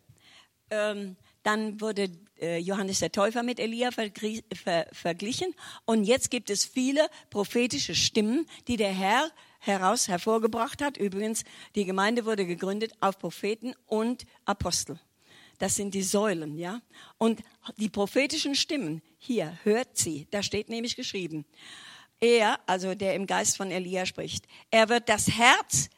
Ähm, dann wurde Johannes der Täufer mit Elia ver verglichen. Und jetzt gibt es viele prophetische Stimmen, die der Herr heraus hervorgebracht hat. Übrigens, die Gemeinde wurde gegründet auf Propheten und Apostel. Das sind die Säulen, ja. Und die prophetischen Stimmen, hier, hört sie. Da steht nämlich geschrieben. Er, also der im Geist von Elia spricht, er wird das Herz,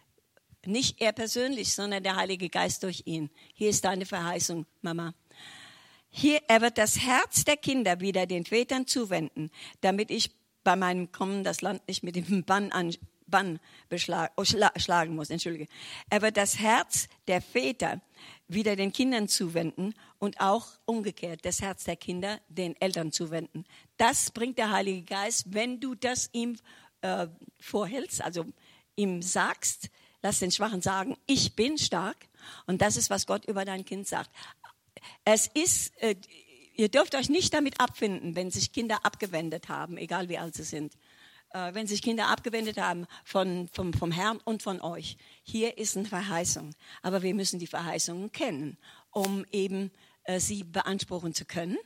nicht er persönlich, sondern der Heilige Geist durch ihn. Hier ist deine Verheißung, Mama. Hier, er wird das Herz der Kinder wieder den Vätern zuwenden, damit ich bei meinem Kommen das Land nicht mit dem Bann, an, Bann beschlag, oh, schla, schlagen muss. Entschuldige. Er wird das Herz der Väter wieder den Kindern zuwenden und auch umgekehrt das Herz der Kinder den Eltern zuwenden. Das bringt der Heilige Geist, wenn du das ihm äh, vorhältst, also ihm sagst, lass den Schwachen sagen, ich bin stark. Und das ist, was Gott über dein Kind sagt. Es ist, äh, ihr dürft euch nicht damit abfinden, wenn sich Kinder abgewendet haben, egal wie alt sie sind. Äh, wenn sich Kinder abgewendet haben von, vom, vom Herrn und von euch. Hier ist eine Verheißung. Aber wir müssen die Verheißungen kennen, um eben äh, sie beanspruchen zu können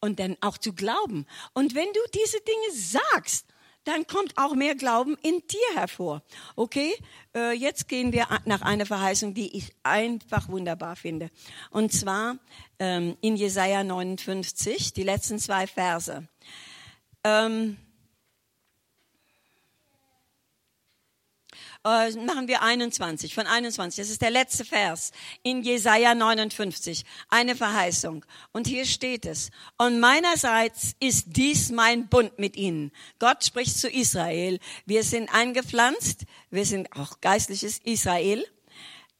und dann auch zu glauben. Und wenn du diese Dinge sagst, dann kommt auch mehr Glauben in dir hervor. Okay, äh, jetzt gehen wir nach einer Verheißung, die ich einfach wunderbar finde. Und zwar ähm, in Jesaja 59, die letzten zwei Verse. Ähm, äh, machen wir 21, von 21. Das ist der letzte Vers in Jesaja 59. Eine Verheißung. Und hier steht es. Und meinerseits ist dies mein Bund mit ihnen. Gott spricht zu Israel. Wir sind eingepflanzt. Wir sind auch geistliches Israel.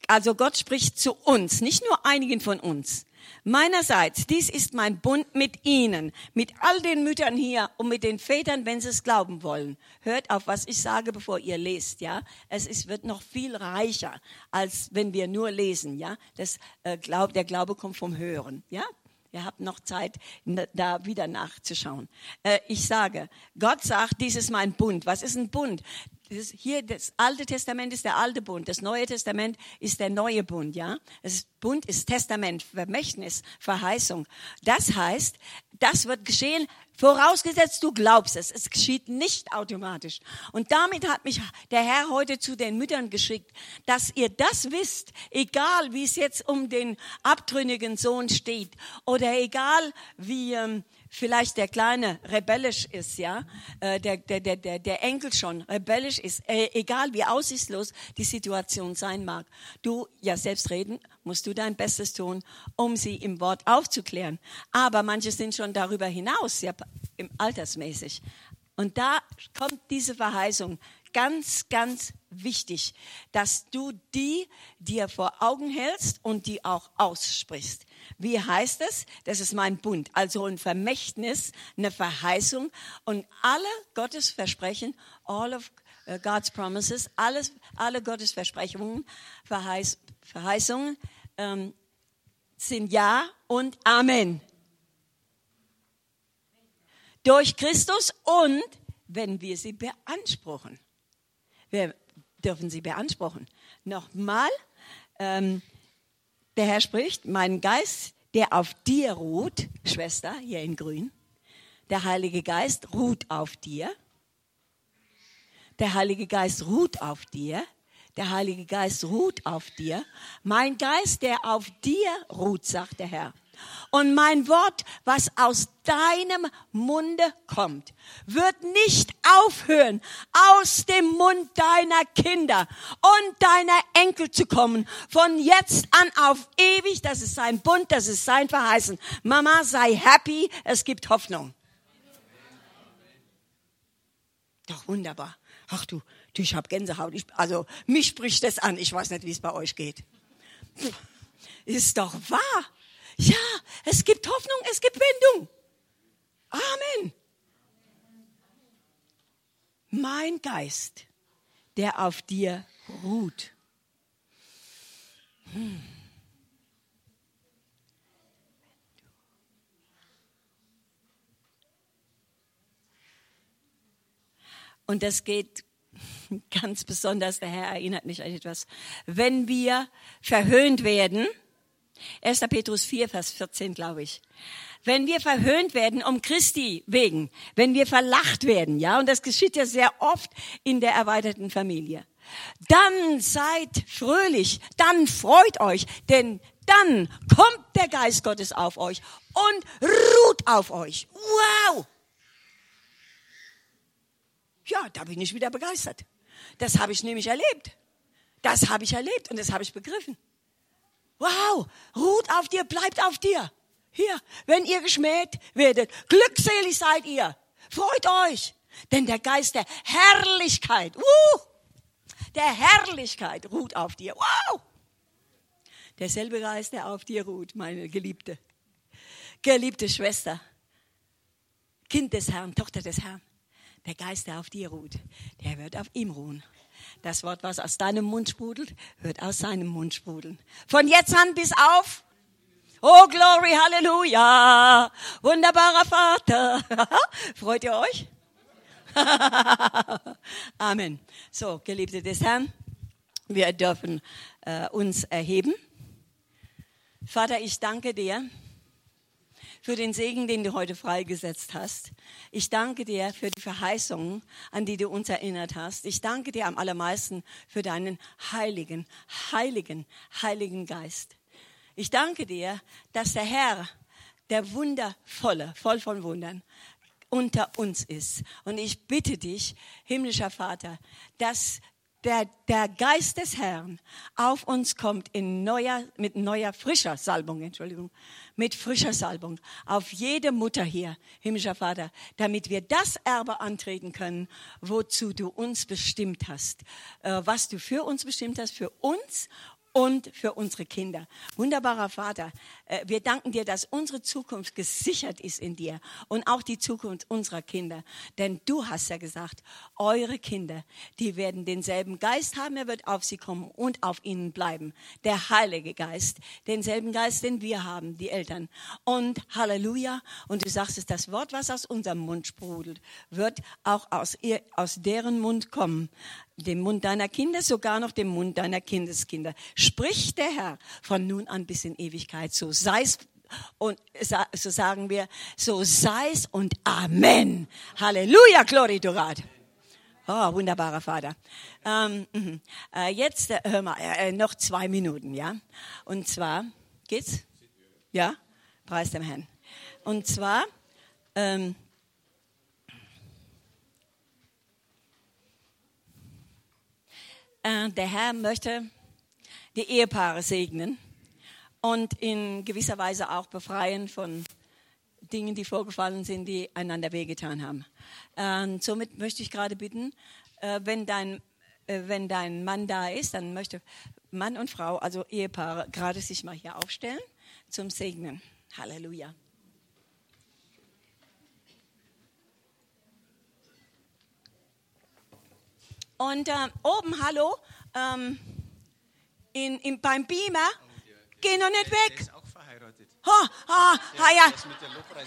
Also Gott spricht zu uns, nicht nur einigen von uns. Meinerseits, dies ist mein Bund mit Ihnen, mit all den Müttern hier und mit den Vätern, wenn sie es glauben wollen. Hört auf, was ich sage, bevor ihr lest, ja. Es ist, wird noch viel reicher, als wenn wir nur lesen, ja. Das, äh, Glaub, der Glaube kommt vom Hören, ja. Ihr habt noch Zeit, da wieder nachzuschauen. Äh, ich sage, Gott sagt, dies ist mein Bund. Was ist ein Bund? Das hier das Alte Testament ist der alte Bund, das Neue Testament ist der neue Bund, ja? Das Bund ist Testament, Vermächtnis, Verheißung. Das heißt, das wird geschehen, vorausgesetzt du glaubst es. Es geschieht nicht automatisch. Und damit hat mich der Herr heute zu den Müttern geschickt, dass ihr das wisst, egal wie es jetzt um den abtrünnigen Sohn steht oder egal wie ähm, vielleicht der Kleine rebellisch ist, ja, äh, der, der, der, der, der Enkel schon rebellisch ist, äh, egal wie aussichtslos die Situation sein mag. Du, ja, selbst reden, musst du dein Bestes tun, um sie im Wort aufzuklären. Aber manche sind schon darüber hinaus, ja, im altersmäßig. Und da kommt diese Verheißung, ganz, ganz wichtig, dass du die dir vor Augen hältst und die auch aussprichst. Wie heißt es? Das ist mein Bund. Also ein Vermächtnis, eine Verheißung und alle Gottes Versprechen, all of äh, God's promises, alles, alle Gottes Versprechungen, Verheiß, Verheißungen ähm, sind Ja und Amen. Durch Christus und wenn wir sie beanspruchen. Wir dürfen sie beanspruchen. Nochmal, ähm, der Herr spricht, mein Geist, der auf dir ruht, Schwester, hier in grün, der Heilige Geist ruht auf dir. Der Heilige Geist ruht auf dir. Der Heilige Geist ruht auf dir. Mein Geist, der auf dir ruht, sagt der Herr. Und mein Wort, was aus deinem Munde kommt, wird nicht aufhören, aus dem Mund deiner Kinder und deiner Enkel zu kommen. Von jetzt an auf ewig, das ist sein Bund, das ist sein Verheißen. Mama, sei happy, es gibt Hoffnung. Doch wunderbar. Ach du, du ich habe Gänsehaut. Ich, also mich spricht das an. Ich weiß nicht, wie es bei euch geht. Ist doch wahr. Ja, es gibt Hoffnung, es gibt Wendung. Amen. Mein Geist, der auf dir ruht. Hm. Und das geht (laughs) ganz besonders, der Herr erinnert mich an etwas. Wenn wir verhöhnt werden, 1. Petrus 4, Vers 14, glaube ich. Wenn wir verhöhnt werden um Christi wegen, wenn wir verlacht werden, ja, und das geschieht ja sehr oft in der erweiterten Familie, dann seid fröhlich, dann freut euch, denn dann kommt der Geist Gottes auf euch und ruht auf euch. Wow! Ja, da bin ich wieder begeistert. Das habe ich nämlich erlebt. Das habe ich erlebt und das habe ich begriffen. Wow, ruht auf dir, bleibt auf dir. Hier, wenn ihr geschmäht werdet, glückselig seid ihr. Freut euch, denn der Geist der Herrlichkeit, uh, der Herrlichkeit ruht auf dir. Wow! Derselbe Geist, der auf dir ruht, meine Geliebte. Geliebte Schwester, Kind des Herrn, Tochter des Herrn. Der Geist, der auf dir ruht, der wird auf ihm ruhen. Das Wort, was aus deinem Mund sprudelt, wird aus seinem Mund sprudeln. Von jetzt an bis auf. Oh, Glory, Halleluja. Wunderbarer Vater. (laughs) Freut ihr euch? (laughs) Amen. So, Geliebte des Herrn, wir dürfen äh, uns erheben. Vater, ich danke dir für den Segen, den du heute freigesetzt hast. Ich danke dir für die Verheißungen, an die du uns erinnert hast. Ich danke dir am allermeisten für deinen heiligen, heiligen, heiligen Geist. Ich danke dir, dass der Herr, der wundervolle, voll von Wundern, unter uns ist. Und ich bitte dich, himmlischer Vater, dass der, der Geist des Herrn auf uns kommt in neuer, mit neuer, frischer Salbung, Entschuldigung, mit frischer Salbung auf jede Mutter hier, himmlischer Vater, damit wir das Erbe antreten können, wozu du uns bestimmt hast, äh, was du für uns bestimmt hast, für uns und für unsere Kinder. Wunderbarer Vater, äh, wir danken dir, dass unsere Zukunft gesichert ist in dir und auch die Zukunft unserer Kinder. Denn du hast ja gesagt, eure Kinder, die werden denselben Geist haben, er wird auf sie kommen und auf ihnen bleiben. Der Heilige Geist, denselben Geist, den wir haben, die Eltern. Und Halleluja, und du sagst es, das Wort, was aus unserem Mund sprudelt, wird auch aus, ihr, aus deren Mund kommen dem Mund deiner Kinder, sogar noch dem Mund deiner Kindeskinder. Spricht der Herr von nun an bis in Ewigkeit. So sei es und so sagen wir, so sei es und Amen. Halleluja, Glory to God. Oh, wunderbarer Vater. Ähm, mhm. äh, jetzt äh, hör mal, äh, noch zwei Minuten, ja. Und zwar geht's? Ja, preis dem Herrn. Und zwar ähm, der Herr möchte die Ehepaare segnen und in gewisser Weise auch befreien von Dingen, die vorgefallen sind, die einander wehgetan haben. Und somit möchte ich gerade bitten, äh, wenn dein, äh, wenn dein Mann da ist, dann möchte Mann und Frau, also Ehepaare, gerade sich mal hier aufstellen zum Segnen. Halleluja. Und äh, oben, hallo, ähm, in, in, beim Beamer, geh noch nicht weg. Ha, ha, ha, ja.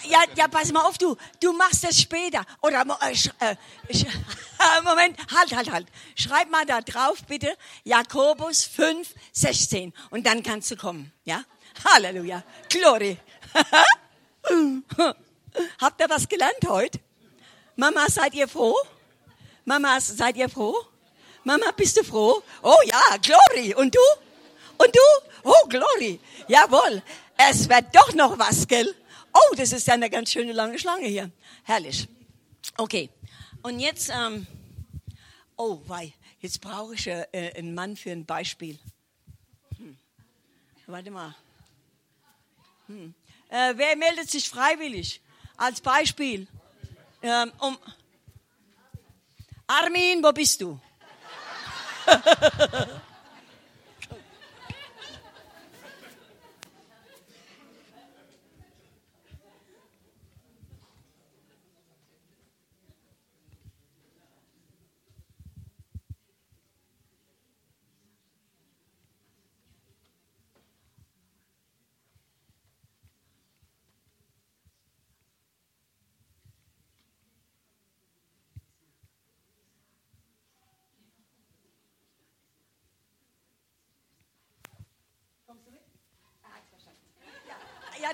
ja, ja, pass mal auf, du, du machst das später. Oder, äh, äh, (laughs) Moment, halt, halt, halt. Schreib mal da drauf, bitte, Jakobus 5, 16. Und dann kannst du kommen, ja? Halleluja. Glory. (laughs) Habt ihr was gelernt heute? Mama, seid ihr froh? Mama, seid ihr froh? Mama, bist du froh? Oh ja, Glory. Und du? Und du? Oh, Glory. Jawohl. Es wird doch noch was, gell? Oh, das ist ja eine ganz schöne lange Schlange hier. Herrlich. Okay. Und jetzt, ähm, oh, wei, jetzt brauche ich äh, einen Mann für ein Beispiel. Hm. Warte mal. Hm. Äh, wer meldet sich freiwillig als Beispiel? Ähm, um, Armin, wo bist du?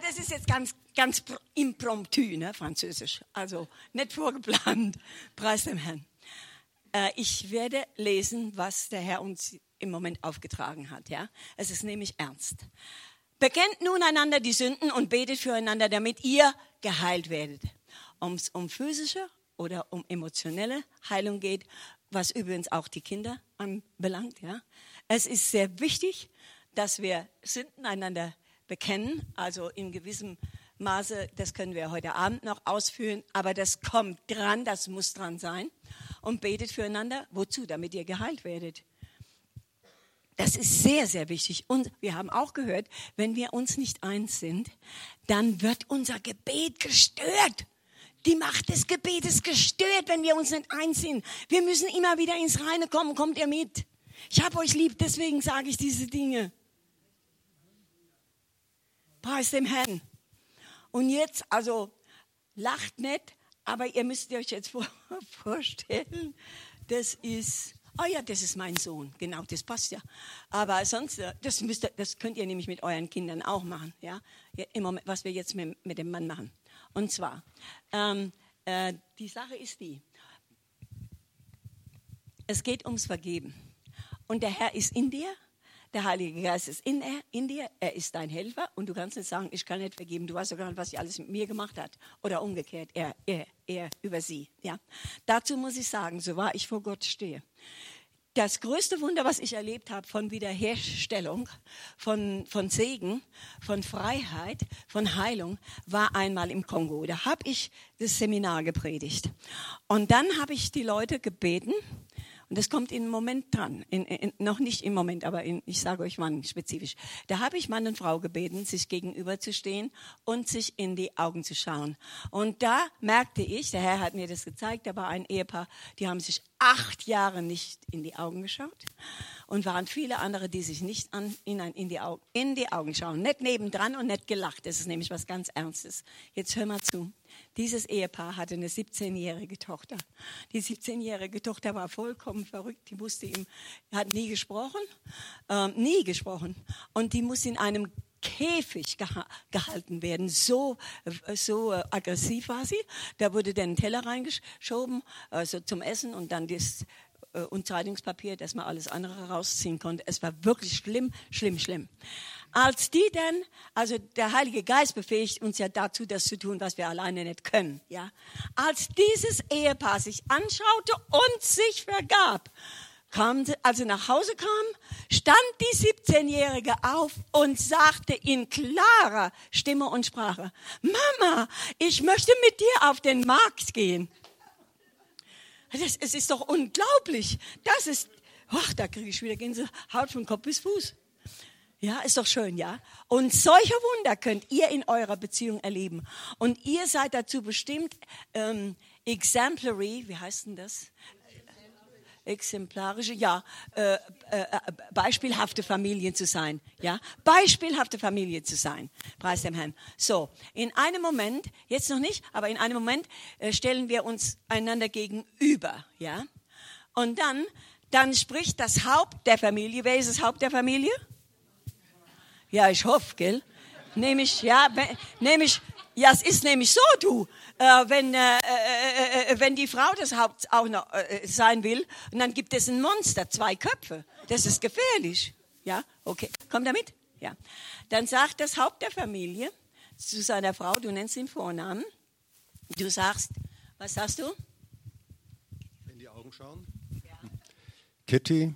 Das ist jetzt ganz, ganz impromptu, ne, Französisch. Also nicht vorgeplant. (laughs) Preis dem Herrn. Äh, ich werde lesen, was der Herr uns im Moment aufgetragen hat. Ja, es ist nämlich ernst. Bekennt nun einander die Sünden und betet füreinander, damit ihr geheilt werdet. Ob es um physische oder um emotionelle Heilung geht, was übrigens auch die Kinder anbelangt. Ja, es ist sehr wichtig, dass wir Sünden einander bekennen. Also in gewissem Maße, das können wir heute Abend noch ausführen, aber das kommt dran, das muss dran sein. Und betet füreinander. Wozu? Damit ihr geheilt werdet. Das ist sehr, sehr wichtig. Und wir haben auch gehört, wenn wir uns nicht eins sind, dann wird unser Gebet gestört. Die Macht des Gebetes gestört, wenn wir uns nicht eins sind. Wir müssen immer wieder ins Reine kommen. Kommt ihr mit? Ich habe euch lieb, deswegen sage ich diese Dinge. Preis dem Herrn. Und jetzt, also lacht nicht, aber ihr müsst euch jetzt (laughs) vorstellen, das ist, oh ja, das ist mein Sohn, genau, das passt ja. Aber sonst, äh, das, müsst ihr, das könnt ihr nämlich mit euren Kindern auch machen, ja, im Moment, was wir jetzt mit, mit dem Mann machen. Und zwar, ähm, äh, die Sache ist die, es geht ums Vergeben. Und der Herr ist in dir der Heilige Geist ist in, er, in dir, er ist dein Helfer und du kannst nicht sagen, ich kann nicht vergeben, du weißt doch gar nicht, was sie alles mit mir gemacht hat. Oder umgekehrt, er, er, er über sie. Ja? Dazu muss ich sagen, so wahr ich vor Gott stehe, das größte Wunder, was ich erlebt habe von Wiederherstellung, von, von Segen, von Freiheit, von Heilung, war einmal im Kongo. Da habe ich das Seminar gepredigt. Und dann habe ich die Leute gebeten, und das kommt im Moment dran. In, in, noch nicht im Moment, aber in, ich sage euch wann spezifisch. Da habe ich Mann und Frau gebeten, sich gegenüberzustehen und sich in die Augen zu schauen. Und da merkte ich, der Herr hat mir das gezeigt, da war ein Ehepaar, die haben sich acht Jahre nicht in die Augen geschaut und waren viele andere, die sich nicht an, in, in, die Augen, in die Augen schauen. Nicht nebendran und nicht gelacht. Das ist nämlich was ganz Ernstes. Jetzt hör mal zu. Dieses Ehepaar hatte eine 17-jährige Tochter. Die 17-jährige Tochter war vollkommen verrückt. Die wusste ihm, hat nie gesprochen, ähm, nie gesprochen. Und die muss in einem Käfig geha gehalten werden. So, so äh, aggressiv war sie. Da wurde dann ein Teller reingeschoben, also zum Essen und dann das äh, Zeitungspapier, dass man alles andere rausziehen konnte. Es war wirklich schlimm, schlimm, schlimm. Als die dann, also der Heilige Geist befähigt uns ja dazu, das zu tun, was wir alleine nicht können, ja. Als dieses Ehepaar sich anschaute und sich vergab, kam, als er nach Hause kam, stand die 17-Jährige auf und sagte in klarer Stimme und Sprache, Mama, ich möchte mit dir auf den Markt gehen. Das, es ist doch unglaublich. Das ist, ach, da kriege ich wieder Gänsehaut von Kopf bis Fuß. Ja, ist doch schön, ja. Und solche Wunder könnt ihr in eurer Beziehung erleben. Und ihr seid dazu bestimmt, ähm, exemplary, wie heißt denn das? Exemplarische, ja, äh, äh, beispielhafte Familien zu sein, ja, beispielhafte Familie zu sein. Preis dem Herrn. So, in einem Moment, jetzt noch nicht, aber in einem Moment äh, stellen wir uns einander gegenüber, ja. Und dann, dann spricht das Haupt der Familie. Wer ist das Haupt der Familie? Ja, ich hoffe, gell? Nämlich, ja, nämlich, ja, es ist nämlich so, du, äh, wenn, äh, äh, äh, wenn die Frau das Haupt auch noch äh, sein will, und dann gibt es ein Monster, zwei Köpfe. Das ist gefährlich. Ja, okay. Komm damit? Ja. Dann sagt das Haupt der Familie zu seiner Frau, du nennst ihn Vornamen, du sagst, was sagst du? In die Augen schauen. Ja. Kitty,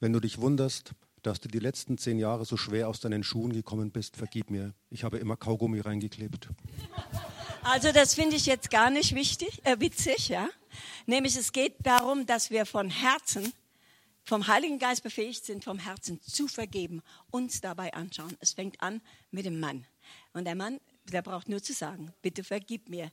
wenn du dich wunderst, dass du die letzten zehn Jahre so schwer aus deinen Schuhen gekommen bist, vergib mir. Ich habe immer Kaugummi reingeklebt. Also das finde ich jetzt gar nicht wichtig, äh, witzig, ja. Nämlich es geht darum, dass wir von Herzen, vom Heiligen Geist befähigt sind, vom Herzen zu vergeben, uns dabei anschauen. Es fängt an mit dem Mann. Und der Mann, der braucht nur zu sagen, bitte vergib mir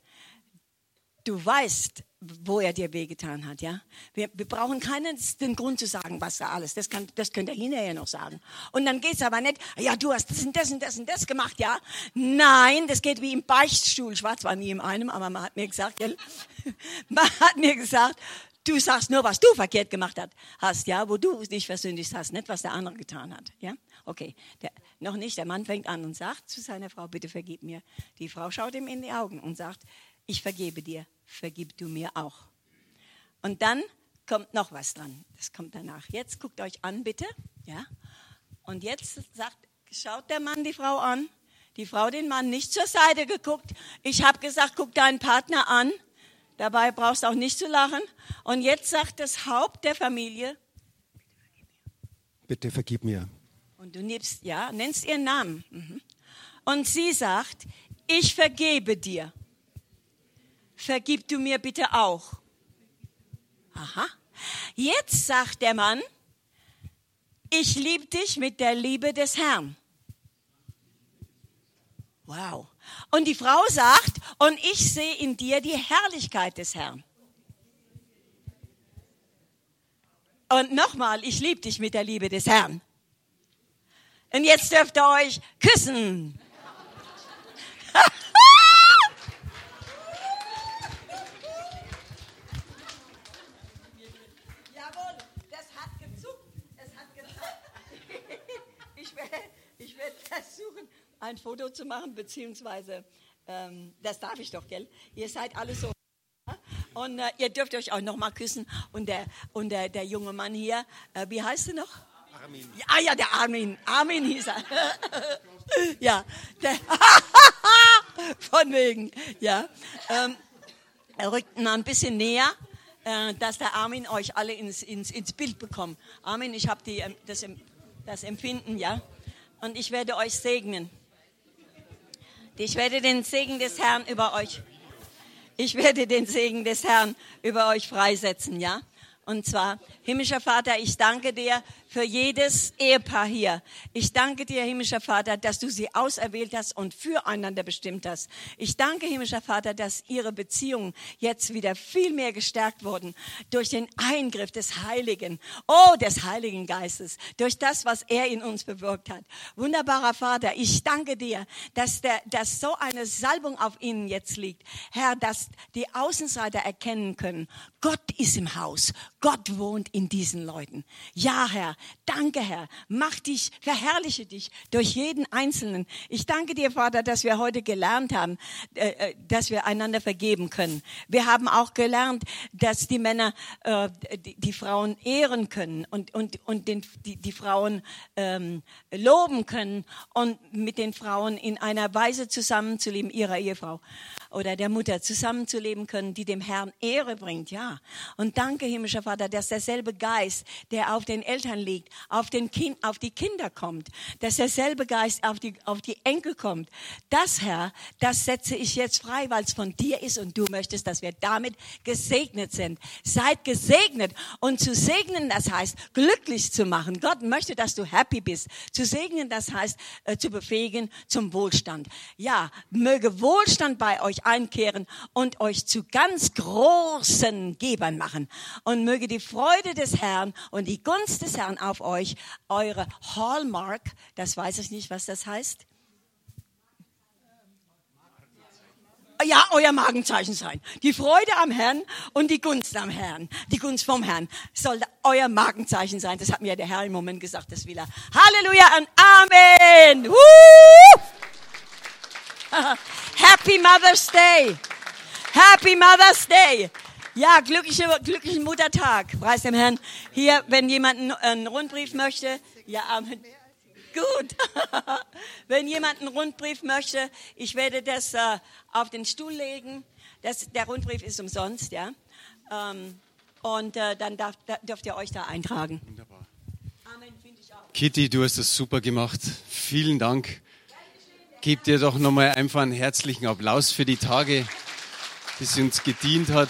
du weißt, wo er dir wehgetan hat, ja. Wir, wir brauchen keinen den Grund zu sagen, was da alles. Das kann, das könnte er hinterher noch sagen. Und dann geht's aber nicht. Ja, du hast das und das und das und das gemacht, ja. Nein, das geht wie im Beichtstuhl. Ich war zwar nie in einem, aber man hat mir gesagt, gell? (laughs) man hat mir gesagt, du sagst nur, was du verkehrt gemacht hast, ja, wo du dich versündigt hast, nicht was der andere getan hat, ja. Okay, der, noch nicht. Der Mann fängt an und sagt zu seiner Frau, bitte vergib mir. Die Frau schaut ihm in die Augen und sagt, ich vergebe dir vergib du mir auch. Und dann kommt noch was dran. Das kommt danach. Jetzt guckt euch an, bitte. Ja. Und jetzt sagt, schaut der Mann die Frau an. Die Frau den Mann nicht zur Seite geguckt. Ich habe gesagt, guck deinen Partner an. Dabei brauchst du auch nicht zu lachen. Und jetzt sagt das Haupt der Familie, bitte vergib mir. Und du nimmst, ja, nennst ihren Namen. Mhm. Und sie sagt, ich vergebe dir vergib du mir bitte auch. Aha. Jetzt sagt der Mann, ich liebe dich mit der Liebe des Herrn. Wow. Und die Frau sagt, und ich sehe in dir die Herrlichkeit des Herrn. Und nochmal, ich liebe dich mit der Liebe des Herrn. Und jetzt dürft ihr euch küssen. (laughs) ein Foto zu machen, beziehungsweise, ähm, das darf ich doch, gell? Ihr seid alle so. Und äh, ihr dürft euch auch noch mal küssen. Und der, und der, der junge Mann hier, äh, wie heißt er noch? Armin. Ah ja, der Armin. Armin hieß er. (laughs) ja, der (laughs) von wegen. Ja, ähm, er rückt mal ein bisschen näher. äh, dass der Armin euch alle ins, ins, ins Bild bekommt. Armin, ich habe ähm, das, das Empfinden, ja. Und ich werde euch segnen. Ich werde den Segen des Herrn über euch ich werde den Segen des Herrn über euch freisetzen, ja? Und zwar, himmlischer Vater, ich danke dir für jedes Ehepaar hier. Ich danke dir, himmlischer Vater, dass du sie auserwählt hast und füreinander bestimmt hast. Ich danke, himmlischer Vater, dass ihre Beziehungen jetzt wieder viel mehr gestärkt wurden durch den Eingriff des Heiligen, oh, des Heiligen Geistes, durch das, was er in uns bewirkt hat. Wunderbarer Vater, ich danke dir, dass, der, dass so eine Salbung auf ihnen jetzt liegt. Herr, dass die Außenseiter erkennen können, Gott ist im Haus. Gott wohnt in diesen Leuten. Ja, Herr, danke, Herr. Mach dich, verherrliche dich durch jeden Einzelnen. Ich danke dir, Vater, dass wir heute gelernt haben, äh, äh, dass wir einander vergeben können. Wir haben auch gelernt, dass die Männer äh, die, Frauen ehren können und, und, und den, die, die Frauen ähm, loben können und mit den Frauen in einer Weise zusammenzuleben, ihrer Ehefrau oder der Mutter zusammenzuleben können, die dem Herrn Ehre bringt, ja. Und danke, himmlischer Vater, dass derselbe Geist, der auf den Eltern liegt, auf, den kind, auf die Kinder kommt, dass derselbe Geist auf die, auf die Enkel kommt. Das, Herr, das setze ich jetzt frei, weil es von dir ist und du möchtest, dass wir damit gesegnet sind. Seid gesegnet. Und zu segnen, das heißt, glücklich zu machen. Gott möchte, dass du happy bist. Zu segnen, das heißt, äh, zu befähigen zum Wohlstand. Ja, möge Wohlstand bei euch einkehren und euch zu ganz großen Gebern machen. Und möge die Freude des Herrn und die Gunst des Herrn auf euch, eure Hallmark, das weiß ich nicht, was das heißt. Ja, euer Magenzeichen sein. Die Freude am Herrn und die Gunst am Herrn. Die Gunst vom Herrn soll euer Magenzeichen sein. Das hat mir der Herr im Moment gesagt, das will er. Halleluja und Amen. Woo! (laughs) Happy Mother's Day. Happy Mother's Day. Ja, glückliche, glücklichen Muttertag. Preis dem Herrn. Hier, wenn jemand einen- Rundbrief möchte. Ja, Amen. Gut. (laughs) wenn jemand einen Rundbrief möchte, ich werde das äh, auf den Stuhl legen. Das, der Rundbrief ist umsonst, ja. Ähm, und äh, dann darf, da, dürft ihr euch da eintragen. Wunderbar. Amen, finde ich auch. Kitty, du hast das super gemacht. Vielen Dank. Gib dir doch nochmal einfach einen herzlichen Applaus für die Tage, die sie uns gedient hat.